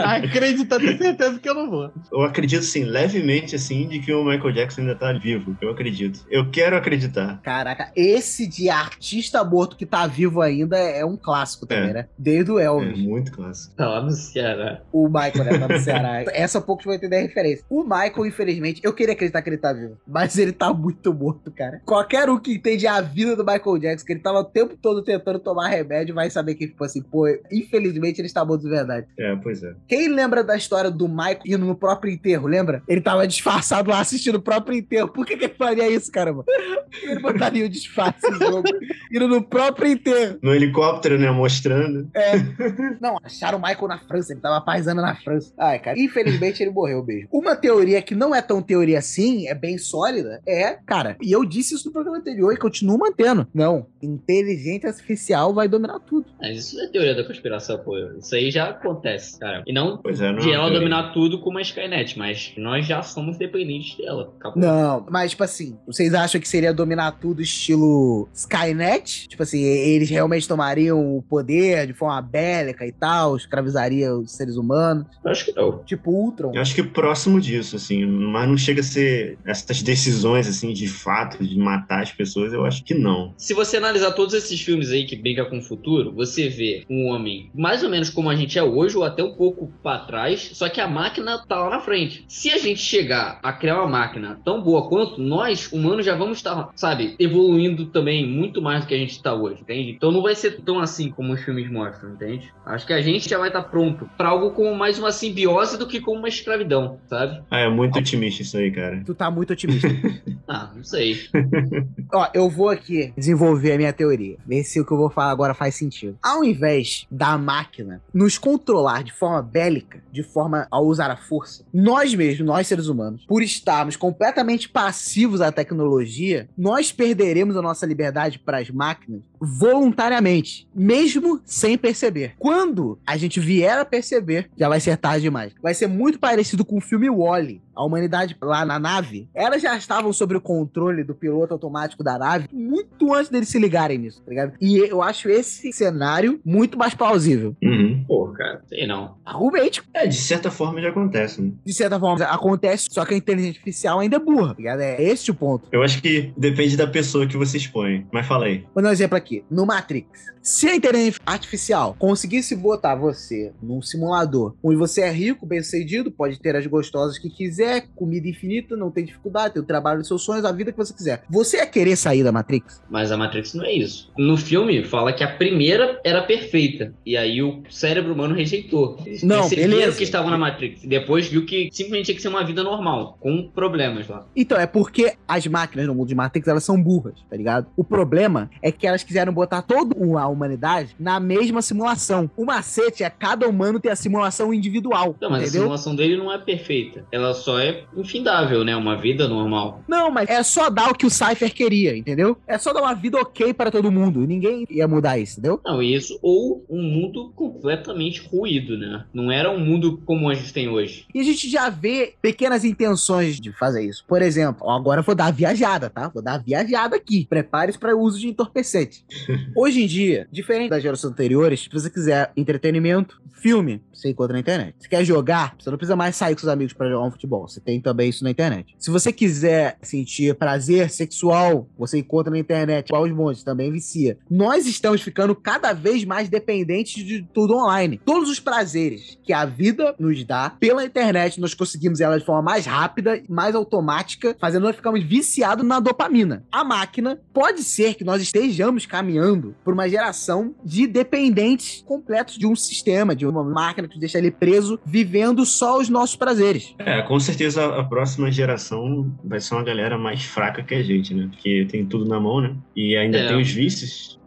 Acreditar, tenho certeza que eu não vou. Eu acredito, assim, levemente, assim, de que o Michael Jackson ainda tá vivo. Eu acredito. Eu quero acreditar. Caraca, esse de artista morto que tá vivo ainda é um clássico também, É. né? Desde o É Elvis. muito clássico. Tá lá no Ceará. O Michael, né? Tá no Ceará. Essa poucos vão entender a referência. O Michael, infelizmente, eu queria acreditar que ele tá vivo. Mas ele tá muito morto, cara. Qualquer um que entende a vida do Michael Jackson, que ele tava o tempo todo tentando tomar remédio, vai saber que, tipo assim, pô, infelizmente ele está morto de verdade. É, pois é. Quem lembra da história do Michael indo no próprio enterro, lembra? Ele tava disfarçado lá assistindo o próprio enterro. Por que, que ele faria isso, caramba? Por que ele botaria o disfarce no jogo? Indo no próprio enterro. No helicóptero, né, mostrando. Não, acharam o Michael na França, ele tava paisando na França. Ai, cara, infelizmente ele morreu mesmo. Uma teoria que não é tão teoria assim, é bem sólida, é, cara, e eu disse isso no programa anterior e continuo mantendo. Não, inteligência artificial vai dominar tudo. Mas isso não é teoria da conspiração, pô. Isso aí já acontece, cara. E não Pois é, não. de é ela uma teoria. dominar tudo como a Skynet, mas nós já somos dependentes dela. Acabou. Não, mas tipo assim, vocês acham que seria dominar tudo estilo Skynet? Tipo assim, eles realmente tomariam o poder de forma bélica e tal, escravizariam os seres humanos? Eu acho que não. Tipo Ultron? Eu acho que próximo disso, assim, mas não chega a ser essas decisões, assim, de fato, de matar as pessoas, eu acho que não. Se você analisar todos esses filmes aí que brincam com o futuro, você vê um homem mais ou menos como a gente é hoje, ou até um pouco pra trás, só que a máquina tá lá na frente. Se a gente chegar a criar uma máquina tão boa quanto, nós, humanos, já vamos estar, sabe, evoluindo também muito mais do que a gente tá hoje, entende? Então não vai ser ser tão assim como os filmes mostram, entende? Acho que a gente já vai estar pronto pra algo como mais uma simbiose do que como uma escravidão, sabe? Ah, é muito otimista isso aí, cara. Tu tá muito otimista. Ah, não sei. Ó, eu vou aqui desenvolver a minha teoria. Ver se o que eu vou falar agora faz sentido. Ao invés da máquina nos controlar de forma bélica, de forma a usar a força, nós mesmos, nós seres humanos, por estarmos completamente passivos à tecnologia, nós perderemos a nossa liberdade para as máquinas voluntariamente, mesmo sem perceber. Quando a gente vier a perceber, já vai ser tarde demais. Vai ser muito parecido com o filme Wally. A humanidade lá na nave, elas já estavam sob o controle do piloto automático da nave muito antes deles se ligarem nisso, tá ligado? E eu acho esse cenário muito mais plausível. Uhum. Pô, cara, sei não. Argumente, É, de certa forma já acontece, né? de certa forma, acontece, só que a inteligência artificial ainda é burra, tá ligado? É esse o ponto. Eu acho que depende da pessoa que você expõe. Mas fala aí. Vou dar um exemplo aqui. No Matrix, se a inteligência artificial conseguisse botar você num simulador onde você é rico, bem sucedido, pode ter as gostosas que quiser, comida infinita, não tem dificuldade, tem o trabalho dos seus sonhos, a vida que você quiser. Você ia querer sair da Matrix? Mas a Matrix não é isso. No filme, fala que a primeira era perfeita. E aí o cérebro humano rejeitou. Eles Não, beleza. que estavam na Matrix. Depois viu que simplesmente tinha que ser uma vida normal, com problemas lá. Então, é porque as máquinas no mundo de Matrix, elas são burras, tá ligado? O problema é que elas quiseram botar toda a humanidade na mesma simulação. O macete é cada humano ter a simulação individual, Não, mas a entendeu? simulação dele não é perfeita. Ela só é infindável, né? Uma vida normal. Não, mas é só dar o que o Cypher queria, entendeu? É só dar uma vida ok para todo mundo. Ninguém ia mudar isso, entendeu? Não, isso, ou um mundo completamente ruído, né? Não era um mundo como a gente tem hoje. E a gente já vê pequenas intenções de fazer isso. Por exemplo, agora eu vou dar a viajada, tá? Vou dar a viajada aqui. Prepare-se para o uso de entorpecente. Hoje em dia, diferente das gerações anteriores, se você quiser entretenimento, filme, você encontra na internet. Se quer jogar, você não precisa mais sair com seus amigos para jogar um futebol. Você tem também isso na internet. Se você quiser sentir prazer sexual, você encontra na internet. Igual os montes, também vicia. Nós estamos ficando cada vez mais dependentes de tudo online. Todos os prazeres que a vida nos dá, pela internet, nós conseguimos ela de forma mais rápida, mais automática, fazendo nós ficarmos viciados na dopamina. A máquina pode ser que nós estejamos caminhando por uma geração de dependentes completos de um sistema, de uma máquina que deixa ali preso, vivendo só os nossos prazeres. É, com certeza a próxima geração vai ser uma galera mais fraca que a gente, né? Porque tem tudo na mão, né? E ainda É. tem os vícios.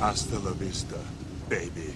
Hasta la vista, baby.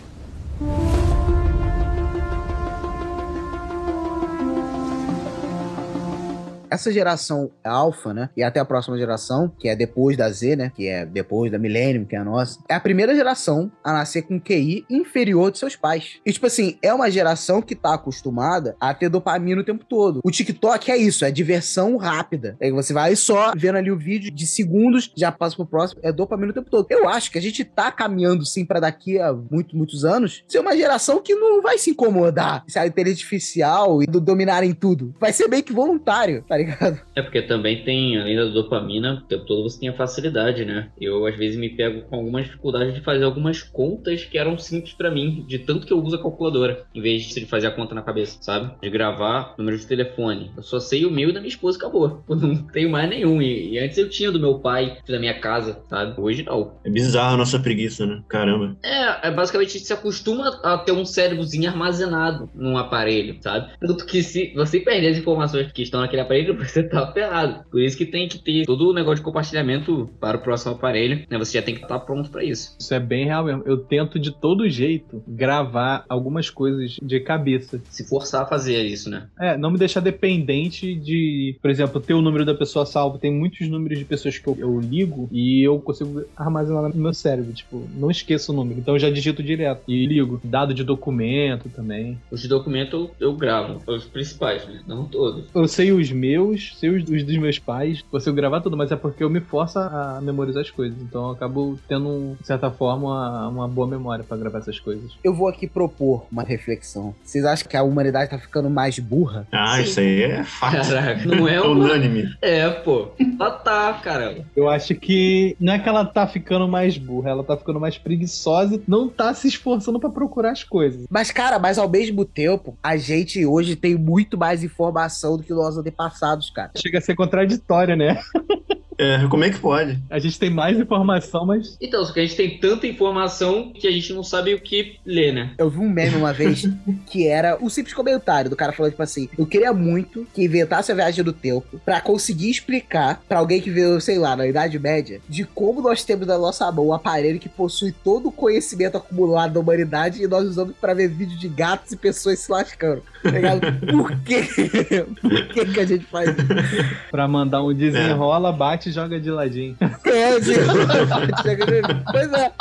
Essa geração alfa, né? E até a próxima geração, que é depois da Z, né? Que é depois da Millennium, que é a nossa. É a primeira geração a nascer com QI inferior de seus pais. E, tipo assim, é uma geração que tá acostumada a ter dopamina o tempo todo. O TikTok é isso, é diversão rápida. É que você vai só vendo ali o vídeo de segundos, já passa pro próximo, é dopamina o tempo todo. Eu acho que a gente tá caminhando, sim, pra daqui a muito, muitos anos, ser uma geração que não vai se incomodar se a inteligência artificial e do dominarem tudo. Vai ser meio que voluntário, tá ligado? É porque também tem, além da dopamina, o tempo todo você tem a facilidade, né? Eu, às vezes, me pego com algumas dificuldades de fazer algumas contas que eram simples pra mim, de tanto que eu uso a calculadora, em vez de fazer a conta na cabeça, sabe? De gravar número de telefone. Eu só sei o meu e da minha esposa e acabou. Eu não tenho mais nenhum. E, e antes eu tinha do meu pai, da minha casa, sabe? Hoje não. É bizarro a nossa preguiça, né? Caramba. É, é basicamente a gente se acostuma a ter um cérebrozinho armazenado num aparelho, sabe? Tanto que se você perder as informações que estão naquele aparelho, você tá ferrado. Por isso que tem que ter todo o negócio de compartilhamento para o próximo aparelho, né? Você já tem que estar pronto para isso. Isso é bem real mesmo. Eu tento de todo jeito gravar algumas coisas de cabeça. Se forçar a fazer isso, né? É, não me deixar dependente de, por exemplo, ter o número da pessoa salvo. Tem muitos números de pessoas que eu, eu ligo e eu consigo armazenar no meu cérebro. Tipo, não esqueço o número. Então eu já digito direto e ligo. Dado de documento também. Os de documento eu, eu gravo, os principais, né? Não todos. Eu sei os meus, sei os, os dos meus pais, consigo gravar tudo, mas é porque eu me forço a memorizar as coisas. Então eu acabo tendo, de certa forma, uma, uma boa memória pra gravar essas coisas. Eu vou aqui propor uma reflexão. Vocês acham que a humanidade tá ficando mais burra? Ah, isso aí é fato. Caraca, não é uma... unânime. É, pô. Ela tá, cara. Eu acho que não é que ela tá ficando mais burra, ela tá ficando mais preguiçosa, não tá se esforçando pra procurar as coisas. Mas, cara, mas ao mesmo tempo, a gente hoje tem muito mais informação do que nossos antepassados. Cara. Chega a ser contraditório, né? É, como é que pode? A gente tem mais informação, mas. Então, só que a gente tem tanta informação que a gente não sabe o que ler, né? Eu vi um meme uma vez que era o simples comentário do cara falando, tipo assim, eu queria muito que inventasse a viagem do tempo pra conseguir explicar pra alguém que veio, sei lá, na Idade Média, de como nós temos na nossa mão um aparelho que possui todo o conhecimento acumulado da humanidade e nós usamos pra ver vídeo de gatos e pessoas se lascando. Tá ligado? Por quê? Por que, que a gente faz isso? Pra mandar um desenrola, bate joga de ladinho. É, assim, pois é.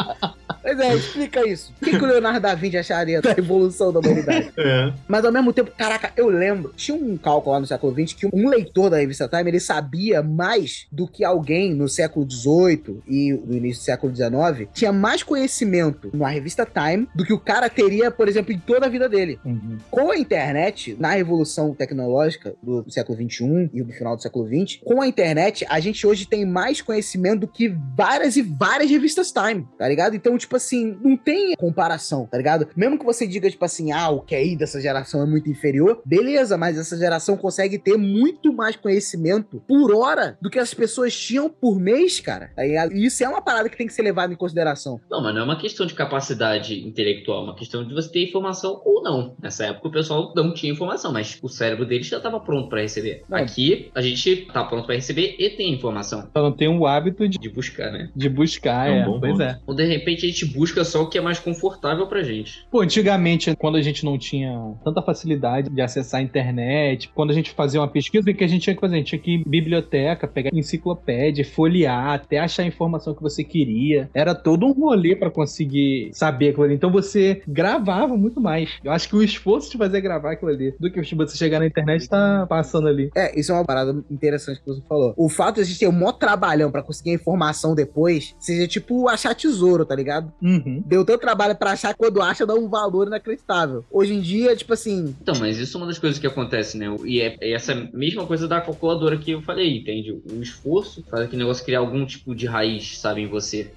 Pois é, explica isso. O que, que o Leonardo da Vinci acharia da evolução da humanidade? É. Mas ao mesmo tempo, caraca, eu lembro, tinha um cálculo lá no século XX que um leitor da revista Time, ele sabia mais do que alguém no século XVIII e no início do século XIX, tinha mais conhecimento na revista Time do que o cara teria, por exemplo, em toda a vida dele. Com a internet, na revolução tecnológica do século XXI e do final do século XX, com a internet, a gente hoje tem mais conhecimento do que várias e várias revistas Time, tá ligado? Então, tipo assim, não tem comparação, tá ligado? Mesmo que você diga, tipo assim, ah, o QI dessa geração é muito inferior, beleza, mas essa geração consegue ter muito mais conhecimento por hora do que as pessoas tinham por mês, cara, tá? E isso é uma parada que tem que ser levada em consideração. Não, mas não é uma questão de capacidade intelectual, é uma questão de você ter informação ou não. Nessa época o pessoal não tinha informação, mas o cérebro deles já estava pronto para receber. Não. Aqui a gente tá pronto para receber e tem informação. Só não tem o hábito de, De buscar, né? de buscar, É um é. bom pois ponto. é. Ou de repente a gente busca só o que é mais confortável pra gente. Pô, antigamente, quando a gente não tinha tanta facilidade de acessar a internet, quando a gente fazia uma pesquisa, o que a gente tinha que fazer? A gente tinha que ir em biblioteca, pegar enciclopédia, folhear, até achar a informação que você queria. Era todo um rolê pra conseguir saber aquilo ali. Então você gravava muito mais. Eu acho que o esforço de fazer gravar aquilo ali, do que você chegar na internet e tá passando ali. É, isso é uma parada interessante que você falou. O fato de a gente ter um maior trabalhão pra conseguir a informação depois, seja tipo achar tesouro, tá ligado? Uhum. Deu tanto trabalho pra achar que quando acha dá um valor inacreditável. Hoje em dia, tipo assim, Então, mas isso é uma das coisas que acontece, né? E é, é essa mesma coisa da calculadora que eu falei, entende? O esforço faz aquele negócio criar algum tipo de raiz, sabe, em você.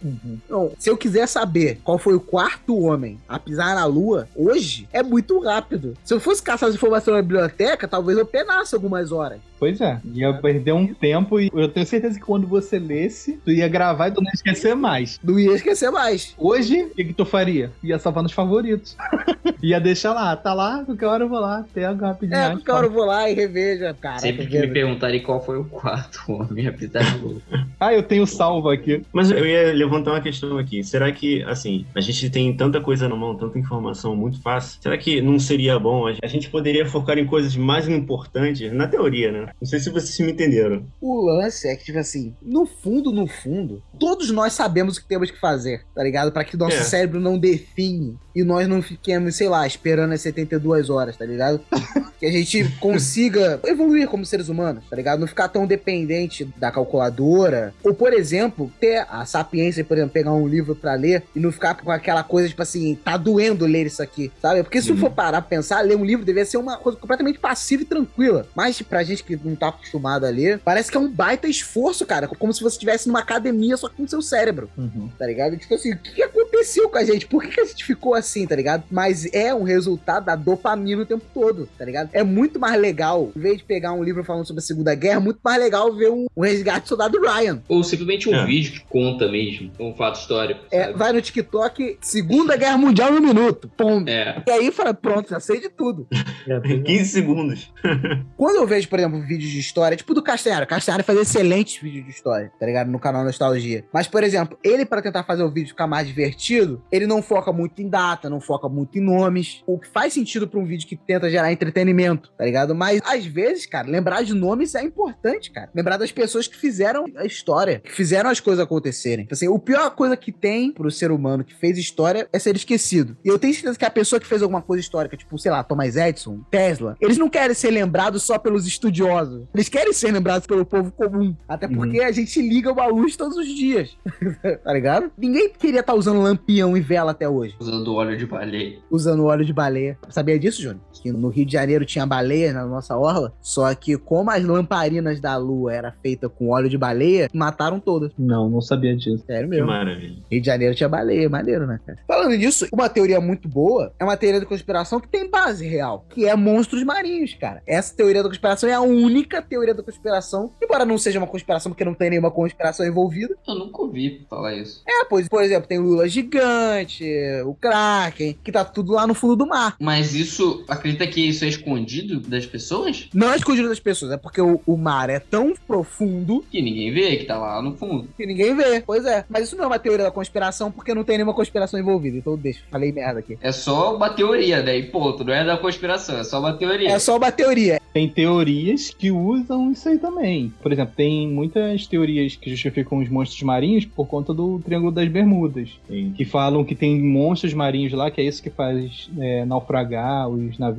Não, se eu quiser saber qual foi o quarto homem a pisar na lua, hoje é muito rápido. Se eu fosse caçar as informações na biblioteca, talvez eu penasse algumas horas. Pois é, ia perder um tempo e eu tenho certeza que quando você lesse, tu ia gravar e tu não ia esquecer mais. Não ia esquecer mais. Hoje, o que, que tu faria? Ia salvar nos favoritos. ia deixar lá, tá lá, qualquer hora eu vou lá, pego rapidinho. É, qualquer hora eu vou lá e reveja. Caraca, Sempre que me perguntarem qual foi o quarto homem na lua. Ah, eu tenho salvo aqui. Mas eu ia levantar uma questão aqui. Será que, assim, a gente tem tanta coisa na mão, tanta informação muito fácil. Será que não seria bom? A gente poderia focar em coisas mais importantes, na teoria, né? Não sei se vocês me entenderam. O lance é que, tipo assim, no fundo, no fundo, todos nós sabemos o que temos que fazer, tá ligado? Pra que o nosso É. cérebro não define e nós não fiquemos, sei lá, esperando as 72 horas, tá ligado? que a gente consiga evoluir como seres humanos, tá ligado? Não ficar tão dependente da calculadora. Ou, por exemplo, ter a sapiência, por exemplo, pegar um livro pra ler e não ficar com aquela coisa, tipo assim, tá doendo ler isso aqui, sabe? Porque se Uhum. for parar pra pensar, ler um livro deveria ser uma coisa completamente passiva e tranquila. Mas pra gente que não tá acostumado a ler, parece que é um baita esforço, cara. Como se você estivesse numa academia só com o seu cérebro Uhum. tá ligado? Tipo assim, o que aconteceu com a gente? Por que, que a gente ficou assim, tá ligado? Mas é um resultado da dopamina o tempo todo, tá ligado? É muito mais legal, em vez de pegar um livro falando sobre a Segunda Guerra, é muito mais legal ver um, um resgate do soldado Ryan. Ou simplesmente um É. vídeo que conta mesmo, um fato histórico. É, sabe? vai no TikTok, Segunda Guerra Mundial no minuto. Pum. É. E aí fala, pronto, já sei de tudo. 15 segundos. Quando eu vejo, por exemplo, vídeos de história, tipo do Castanhari, o Castanhari faz excelentes vídeos de história, tá ligado? No canal Nostalgia. Mas, por exemplo, ele, pra tentar fazer o vídeo ficar mais divertido, ele não foca muito em data, não foca muito em nomes. O que faz sentido pra um vídeo que tenta gerar entretenimento, tá ligado? Mas, às vezes, cara, lembrar de nomes é importante, cara. Lembrar das pessoas que fizeram a história, que fizeram as coisas acontecerem. Então, Assim, o pior coisa que tem pro ser humano que fez história é ser esquecido. E eu tenho certeza que a pessoa que fez alguma coisa histórica, tipo, sei lá, Thomas Edison, Tesla, eles não querem ser lembrados só pelos estudiosos. Eles querem ser lembrados pelo povo comum. Até porque a gente liga uma luz todos os dias. tá ligado? Ninguém queria estar usando lampião e vela até hoje? Usando óleo de baleia. Usando óleo de baleia. Sabia disso, Júnior? Que no Rio de Janeiro tinha baleia na nossa orla, só que como as lamparinas da lua era feita com óleo de baleia, mataram todas. Não, não sabia disso. Sério Que mesmo. maravilha. Rio de Janeiro tinha baleia, maneiro, né, cara? Falando nisso, uma teoria muito boa é uma teoria da conspiração que tem base real, que é monstros marinhos, cara. Essa teoria da conspiração é a única teoria da conspiração, embora não seja uma conspiração porque não tem nenhuma conspiração envolvida. Eu nunca ouvi falar isso. É, pois, por exemplo, tem o Lula gigante, o Kraken, que tá tudo lá no fundo do mar. Mas isso, acredita que isso é escondido das pessoas? Não é escondido das pessoas, é porque o, o mar é tão profundo Que ninguém vê, que tá lá no fundo. que ninguém vê. Pois é. Mas isso não é uma teoria da conspiração porque não tem nenhuma conspiração envolvida. Então deixa, falei merda aqui. É só uma teoria, né? E ponto. Não é da conspiração, é só uma teoria. É só uma teoria. Tem teorias que usam isso aí também. Por exemplo, tem muitas teorias que justificam os monstros marinhos por conta do Triângulo das Bermudas. Sim. Que falam que tem monstros marinhos lá, que é isso que faz é, naufragar os navios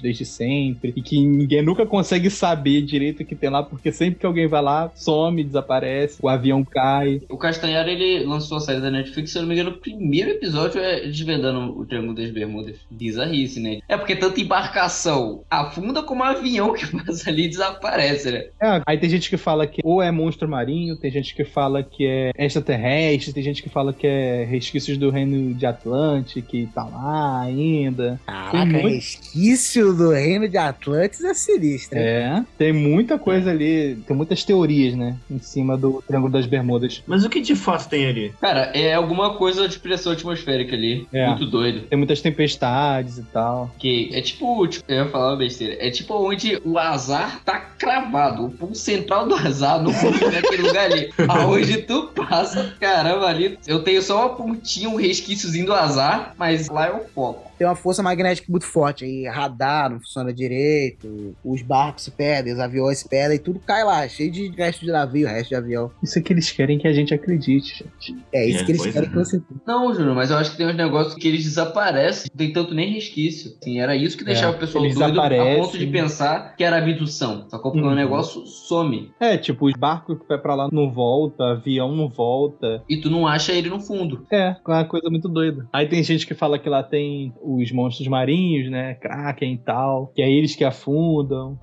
desde sempre. E que ninguém nunca consegue saber direito o que tem lá, porque sempre que alguém vai lá, some, desaparece, o avião cai. O Castanhari, ele lançou a série da Netflix, se eu não me engano, o primeiro episódio é desvendando o Triângulo das Bermudas. Bizarrice, né? É porque tanto embarcação afunda como avião que passa ali desaparece, né? É, aí tem gente que fala que ou é monstro marinho, tem gente que fala que é extraterrestre, tem gente que fala que é resquícios do reino de Atlante, que tá lá ainda. Caraca, Tem muito- resquício do reino de Atlantis é sinistro. hein? É, tem muita coisa ali, tem muitas teorias, né, em cima do Triângulo das Bermudas. Mas o que de fato tem ali? Cara, é alguma coisa de pressão atmosférica ali. É. Muito doido. Tem muitas tempestades e tal. Que é tipo, tipo, eu ia falar uma besteira. É tipo onde o azar tá cravado. O ponto central do azar no fundo naquele lugar ali. Aonde tu passa, caramba, ali. Eu tenho só uma pontinha, um resquíciozinho do azar, mas lá é o foco. Tem uma força magnética muito forte. Aí radar não funciona direito, os barcos se perdem, os aviões se perdem, tudo cai lá, cheio de resto de navio, resto de avião. Isso é que eles querem que a gente acredite, gente. É isso É, que eles querem é. que você. Não, Júnior, mas eu acho que tem uns negócios que eles desaparecem. Não tem tanto nem resquício. Assim, era isso que deixava É, o pessoal eles doido a desaparecem. ponto de pensar que era abdução. Só que o Uhum. negócio some. É, tipo, os barcos que vai pra lá não volta, avião não volta. E tu não acha ele no fundo. É, é uma coisa muito doida. Aí tem gente que fala que lá tem os monstros marinhos, né, Kraken e tal, que é eles que afundam.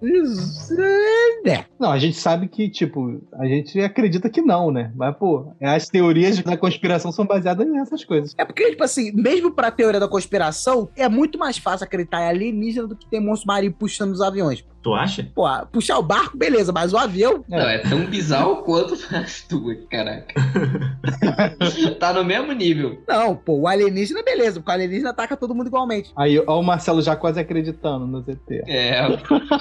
É. Não, a gente sabe que, tipo, a gente acredita que não, né? Mas, pô, as teorias da conspiração são baseadas nessas coisas. É porque, tipo assim, mesmo pra teoria da conspiração, é muito mais fácil acreditar em alienígena do que ter monstro marinho puxando os aviões. Tu acha? Pô, puxar o barco, beleza, mas o avião. Não, é tão bizarro quanto as tuas, caraca. tá no mesmo nível. Não, pô, o alienígena, beleza, porque o alienígena ataca todo mundo igualmente. Aí, ó, o Marcelo já quase acreditando no ZT. É,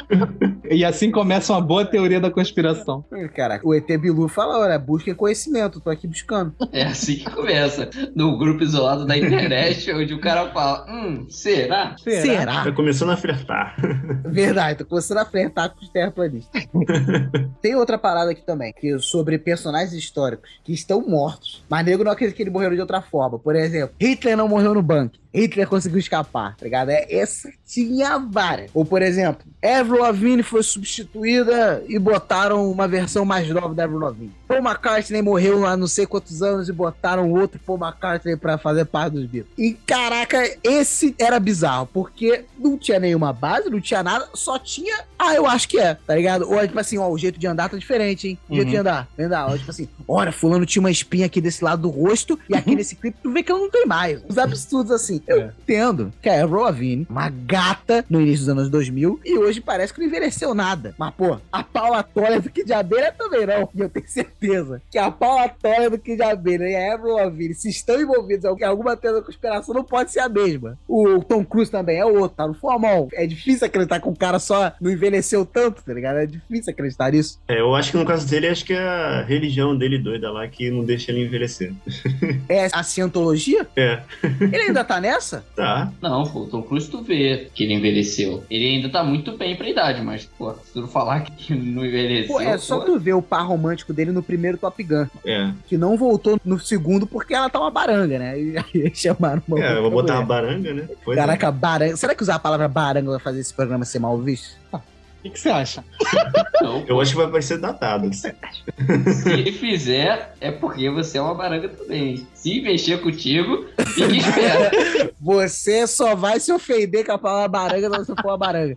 E assim começa uma boa teoria da conspiração. Caraca, o ET Bilu fala, olha, busquem conhecimento, tô aqui buscando. é assim que começa. No grupo isolado da internet, onde o cara fala, hum, será? Será? Tá começando a flertar. Verdade, tô começando a flertar com os terraplanistas. Tem outra parada aqui também, que é sobre personagens históricos que estão mortos, mas nego não acredita que eles morreram de outra forma. Por exemplo, Hitler não morreu no banco. Hitler conseguiu escapar, tá ligado? É, essa tinha várias. Ou, por exemplo, Avril Lavigne foi substituída e botaram uma versão mais nova da Avril Lavigne. Paul McCartney morreu há não sei quantos anos e botaram outro Paul McCartney pra fazer parte dos Beatles. E, caraca, esse era bizarro, porque não tinha nenhuma base, não tinha nada, só tinha, ah, eu acho que é, tá ligado? Ou, tipo assim, ó, o jeito de andar tá diferente, hein? O jeito Uhum. de andar, andar, ó, tipo assim, olha, fulano tinha uma espinha aqui desse lado do rosto e aqui nesse clipe tu vê que ela não tem mais. Os absurdos assim. Eu É. entendo que a Avril Lavigne, uma gata no início dos anos 2000 e hoje parece que não envelheceu nada. Mas, pô, a Paula Toller do Kid Abelha também não. E eu tenho certeza que a Paula Toller do Kid Abelha e a Avril Lavigne, se estão envolvidos em alguma teoria da conspiração, não pode ser a mesma. O Tom Cruise também é outro, tá no formal. É difícil acreditar que o cara só não envelheceu tanto, tá ligado? É difícil acreditar nisso. É, eu acho que no caso dele, acho que é a religião dele doida lá que não deixa ele envelhecer. É a cientologia? É, Ele ainda tá nessa? Tá. Não, pô, o Tom Cruise tu vê que ele envelheceu. Ele ainda tá muito bem pra idade, mas, pô, se tu falar que não envelheceu. Pô, é só pô, tu ver o par romântico dele no primeiro Top Gun. É. que não voltou no segundo porque ela tá uma baranga, né? E aí chamaram uma É, eu vou botar uma mulher. baranga, né? Pois é. Caraca, baranga. Será que usar a palavra baranga vai fazer esse programa ser mal visto? O que, que você acha? Não, Eu acho que vai parecer datado. se ele fizer, é porque você é uma baranga também. Se mexer contigo, fique esperto. Você só vai se ofender com a palavra baranga se você for uma baranga.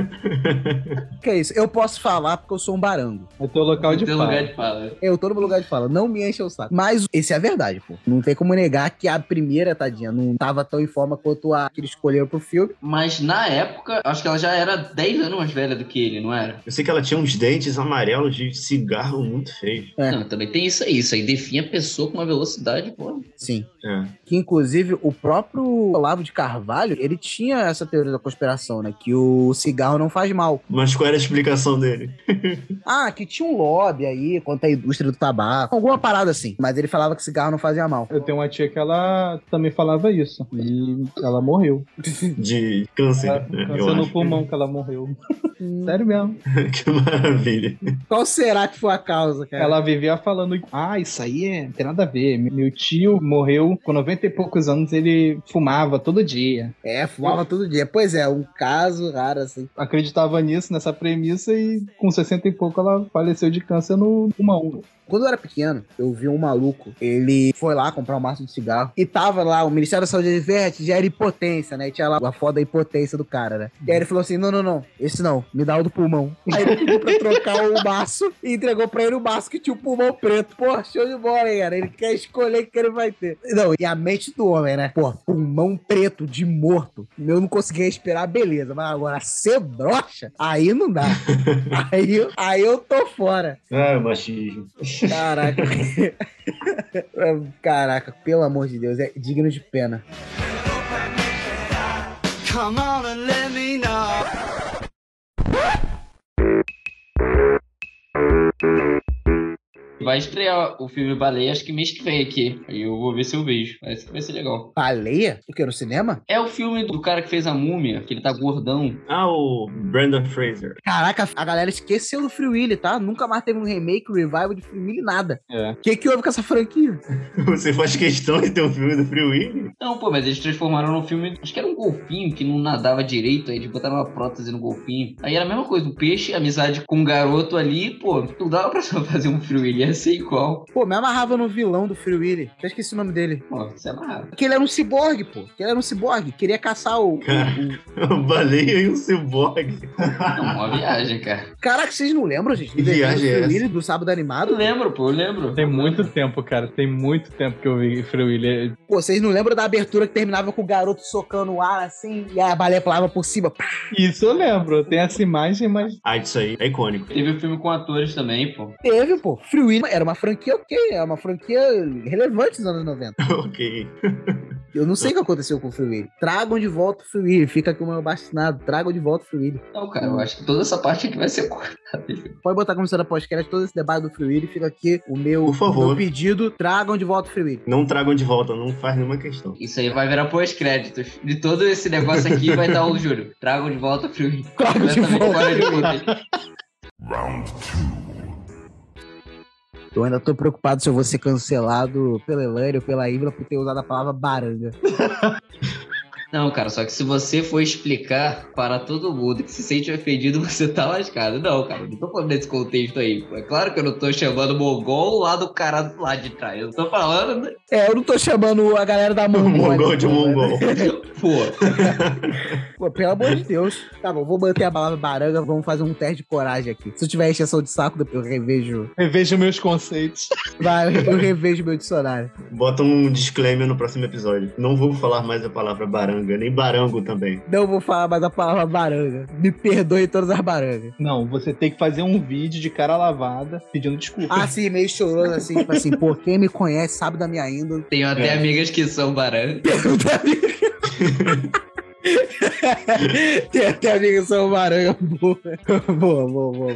que é isso? Eu posso falar porque eu sou um barango. É teu local de fala. lugar de fala. Eu tô no meu lugar de fala. Não me enche o saco. Mas esse é a verdade, pô. Não tem como negar que a primeira, tadinha, não tava tão em forma quanto a que ele escolheu pro filme. Mas na época, acho que ela já era 10 anos mais velha do que ele, não era? Eu sei que ela tinha uns dentes amarelos de cigarro muito feios. É. Não, também tem isso aí. Isso aí define a pessoa com uma velocidade, pô. Sim. assim. É. Que inclusive o próprio Olavo de Carvalho, ele tinha essa teoria da conspiração, né? Que o cigarro não faz mal. Mas qual era a explicação dele? Ah, que tinha um lobby aí contra a indústria do tabaco. Alguma parada assim. Mas ele falava que cigarro não fazia mal. Eu tenho uma tia que ela também falava isso. E ela morreu. De câncer, Ela- né? Eu Câncer no acho. pulmão que ela morreu. Sério mesmo. que maravilha. Qual será que foi a causa, cara? Ela vivia falando, ah, isso aí é, não tem nada a ver. Meu tio morreu com 90 e poucos anos, ele fumava todo dia. É, fumava todo dia. Pois é, um caso raro assim. Acreditava nisso, nessa premissa, e com 60 e pouco ela faleceu de câncer no pulmão. Quando eu era pequeno, eu vi um maluco. Ele foi lá comprar um maço de cigarro. E tava lá, o Ministério da Saúde Verde já era impotência, né? E tinha lá a foda da impotência do cara, né? E aí ele falou assim: não, não, não, esse não, me dá o do pulmão. Aí ele pediu pra trocar o maço e entregou pra ele o maço que tinha o pulmão preto. Pô, show de bola, hein, cara? Ele quer escolher o que ele vai ter. Não, e a mente do homem, né? Pô, pulmão preto de morto. Eu não conseguia respirar, beleza. Mas agora ser broxa, aí não dá. aí, aí eu tô fora. Ah, machismo. Caraca. Caraca, pelo amor de Deus, é digno de pena. Come on and let me know. Vai estrear o filme Baleia, acho que mês que vem aqui. Aí eu vou ver se eu vejo. Parece que vai ser legal. Baleia? O que, no cinema? É o filme do cara que fez a múmia, que ele tá gordão. Ah, o Brandon Fraser. Caraca, a galera esqueceu do Free Willy, tá? Nunca mais teve um remake, um revival de Free Willy, nada. É. O que que houve com essa franquia? Você faz questão de ter um filme do Free Willy? Não, pô, mas eles transformaram no filme. Acho que era um golfinho que não nadava direito. Aí eles botaram uma prótese no golfinho. Aí era a mesma coisa, o peixe, amizade com um garoto ali, pô, não dava pra só fazer um Free Willy, ia ser igual. Pô, me amarrava no vilão do Free Willy. Já esqueci o nome dele. Pô, você é amarrado. Que ele era um ciborgue, pô. Que ele era um ciborgue. Queria caçar o. o- Uma baleia e um ciborgue. Não, uma viagem, cara. Caraca, vocês não lembram, gente? Que viagem é essa? Do sábado Eu animado? lembro, pô, eu lembro. Tem muito tempo, cara. Tem muito tempo que eu vi Free Willy. Pô, vocês não lembram da abertura que terminava com o garoto socando o ar assim e a baleia pulava por cima? Pá! Isso eu lembro. Tem essa imagem, mas Ah, isso aí é icônico. Teve o filme com atores também, pô. Teve, pô. Free Willy era uma franquia ok, é uma franquia relevante nos anos 90. ok. Eu não sei o que aconteceu com o Free Willy. Tragam de volta o Free Willy. Fica aqui o meu bastinado. Tragam de volta o Free Willy. Não, cara, eu acho que toda essa parte aqui vai ser cortada. Pode botar como cena pós-crédito todo esse debate do Free Willy. Fica aqui o meu, Por favor. meu pedido. Tragam de volta o Free Willy. Não tragam de volta, não faz nenhuma questão. Isso aí vai virar pós-créditos. De todo esse negócio aqui vai estar o Júlio. Tragam de volta o Free Willy. Tragam de Completamente volta. Round two. Eu ainda tô preocupado se eu vou ser cancelado pela Elaine ou pela Ibra por ter usado a palavra baranga. Não, cara, só que se você for explicar para todo mundo que se sente ofendido, você tá lascado. Não, cara, não tô falando desse contexto aí. É claro que eu não tô chamando mongol lá do cara lá de trás. Eu tô falando, né? É, eu não tô chamando a galera da Mongólia. Mongol de pô, mongol. pô. Pô, pelo amor de Deus. Tá bom, vou manter a palavra baranga, vamos fazer um teste de coragem aqui. Se eu tiver exceção de saco, depois eu revejo. revejo meus conceitos. Vai, eu revejo meu dicionário. Bota um disclaimer no próximo episódio. Não vou falar mais a palavra baranga, nem barango também. Não vou falar mais a palavra baranga. Me perdoe todas as barangas. Não, você tem que fazer um vídeo de cara lavada pedindo desculpa. Ah, sim, meio choroso assim, tipo assim, pô, quem me conhece sabe da minha índole. Tenho até amigas que são baranga. Tem até amiga que são baranga boa. Boa, boa, boa, boa.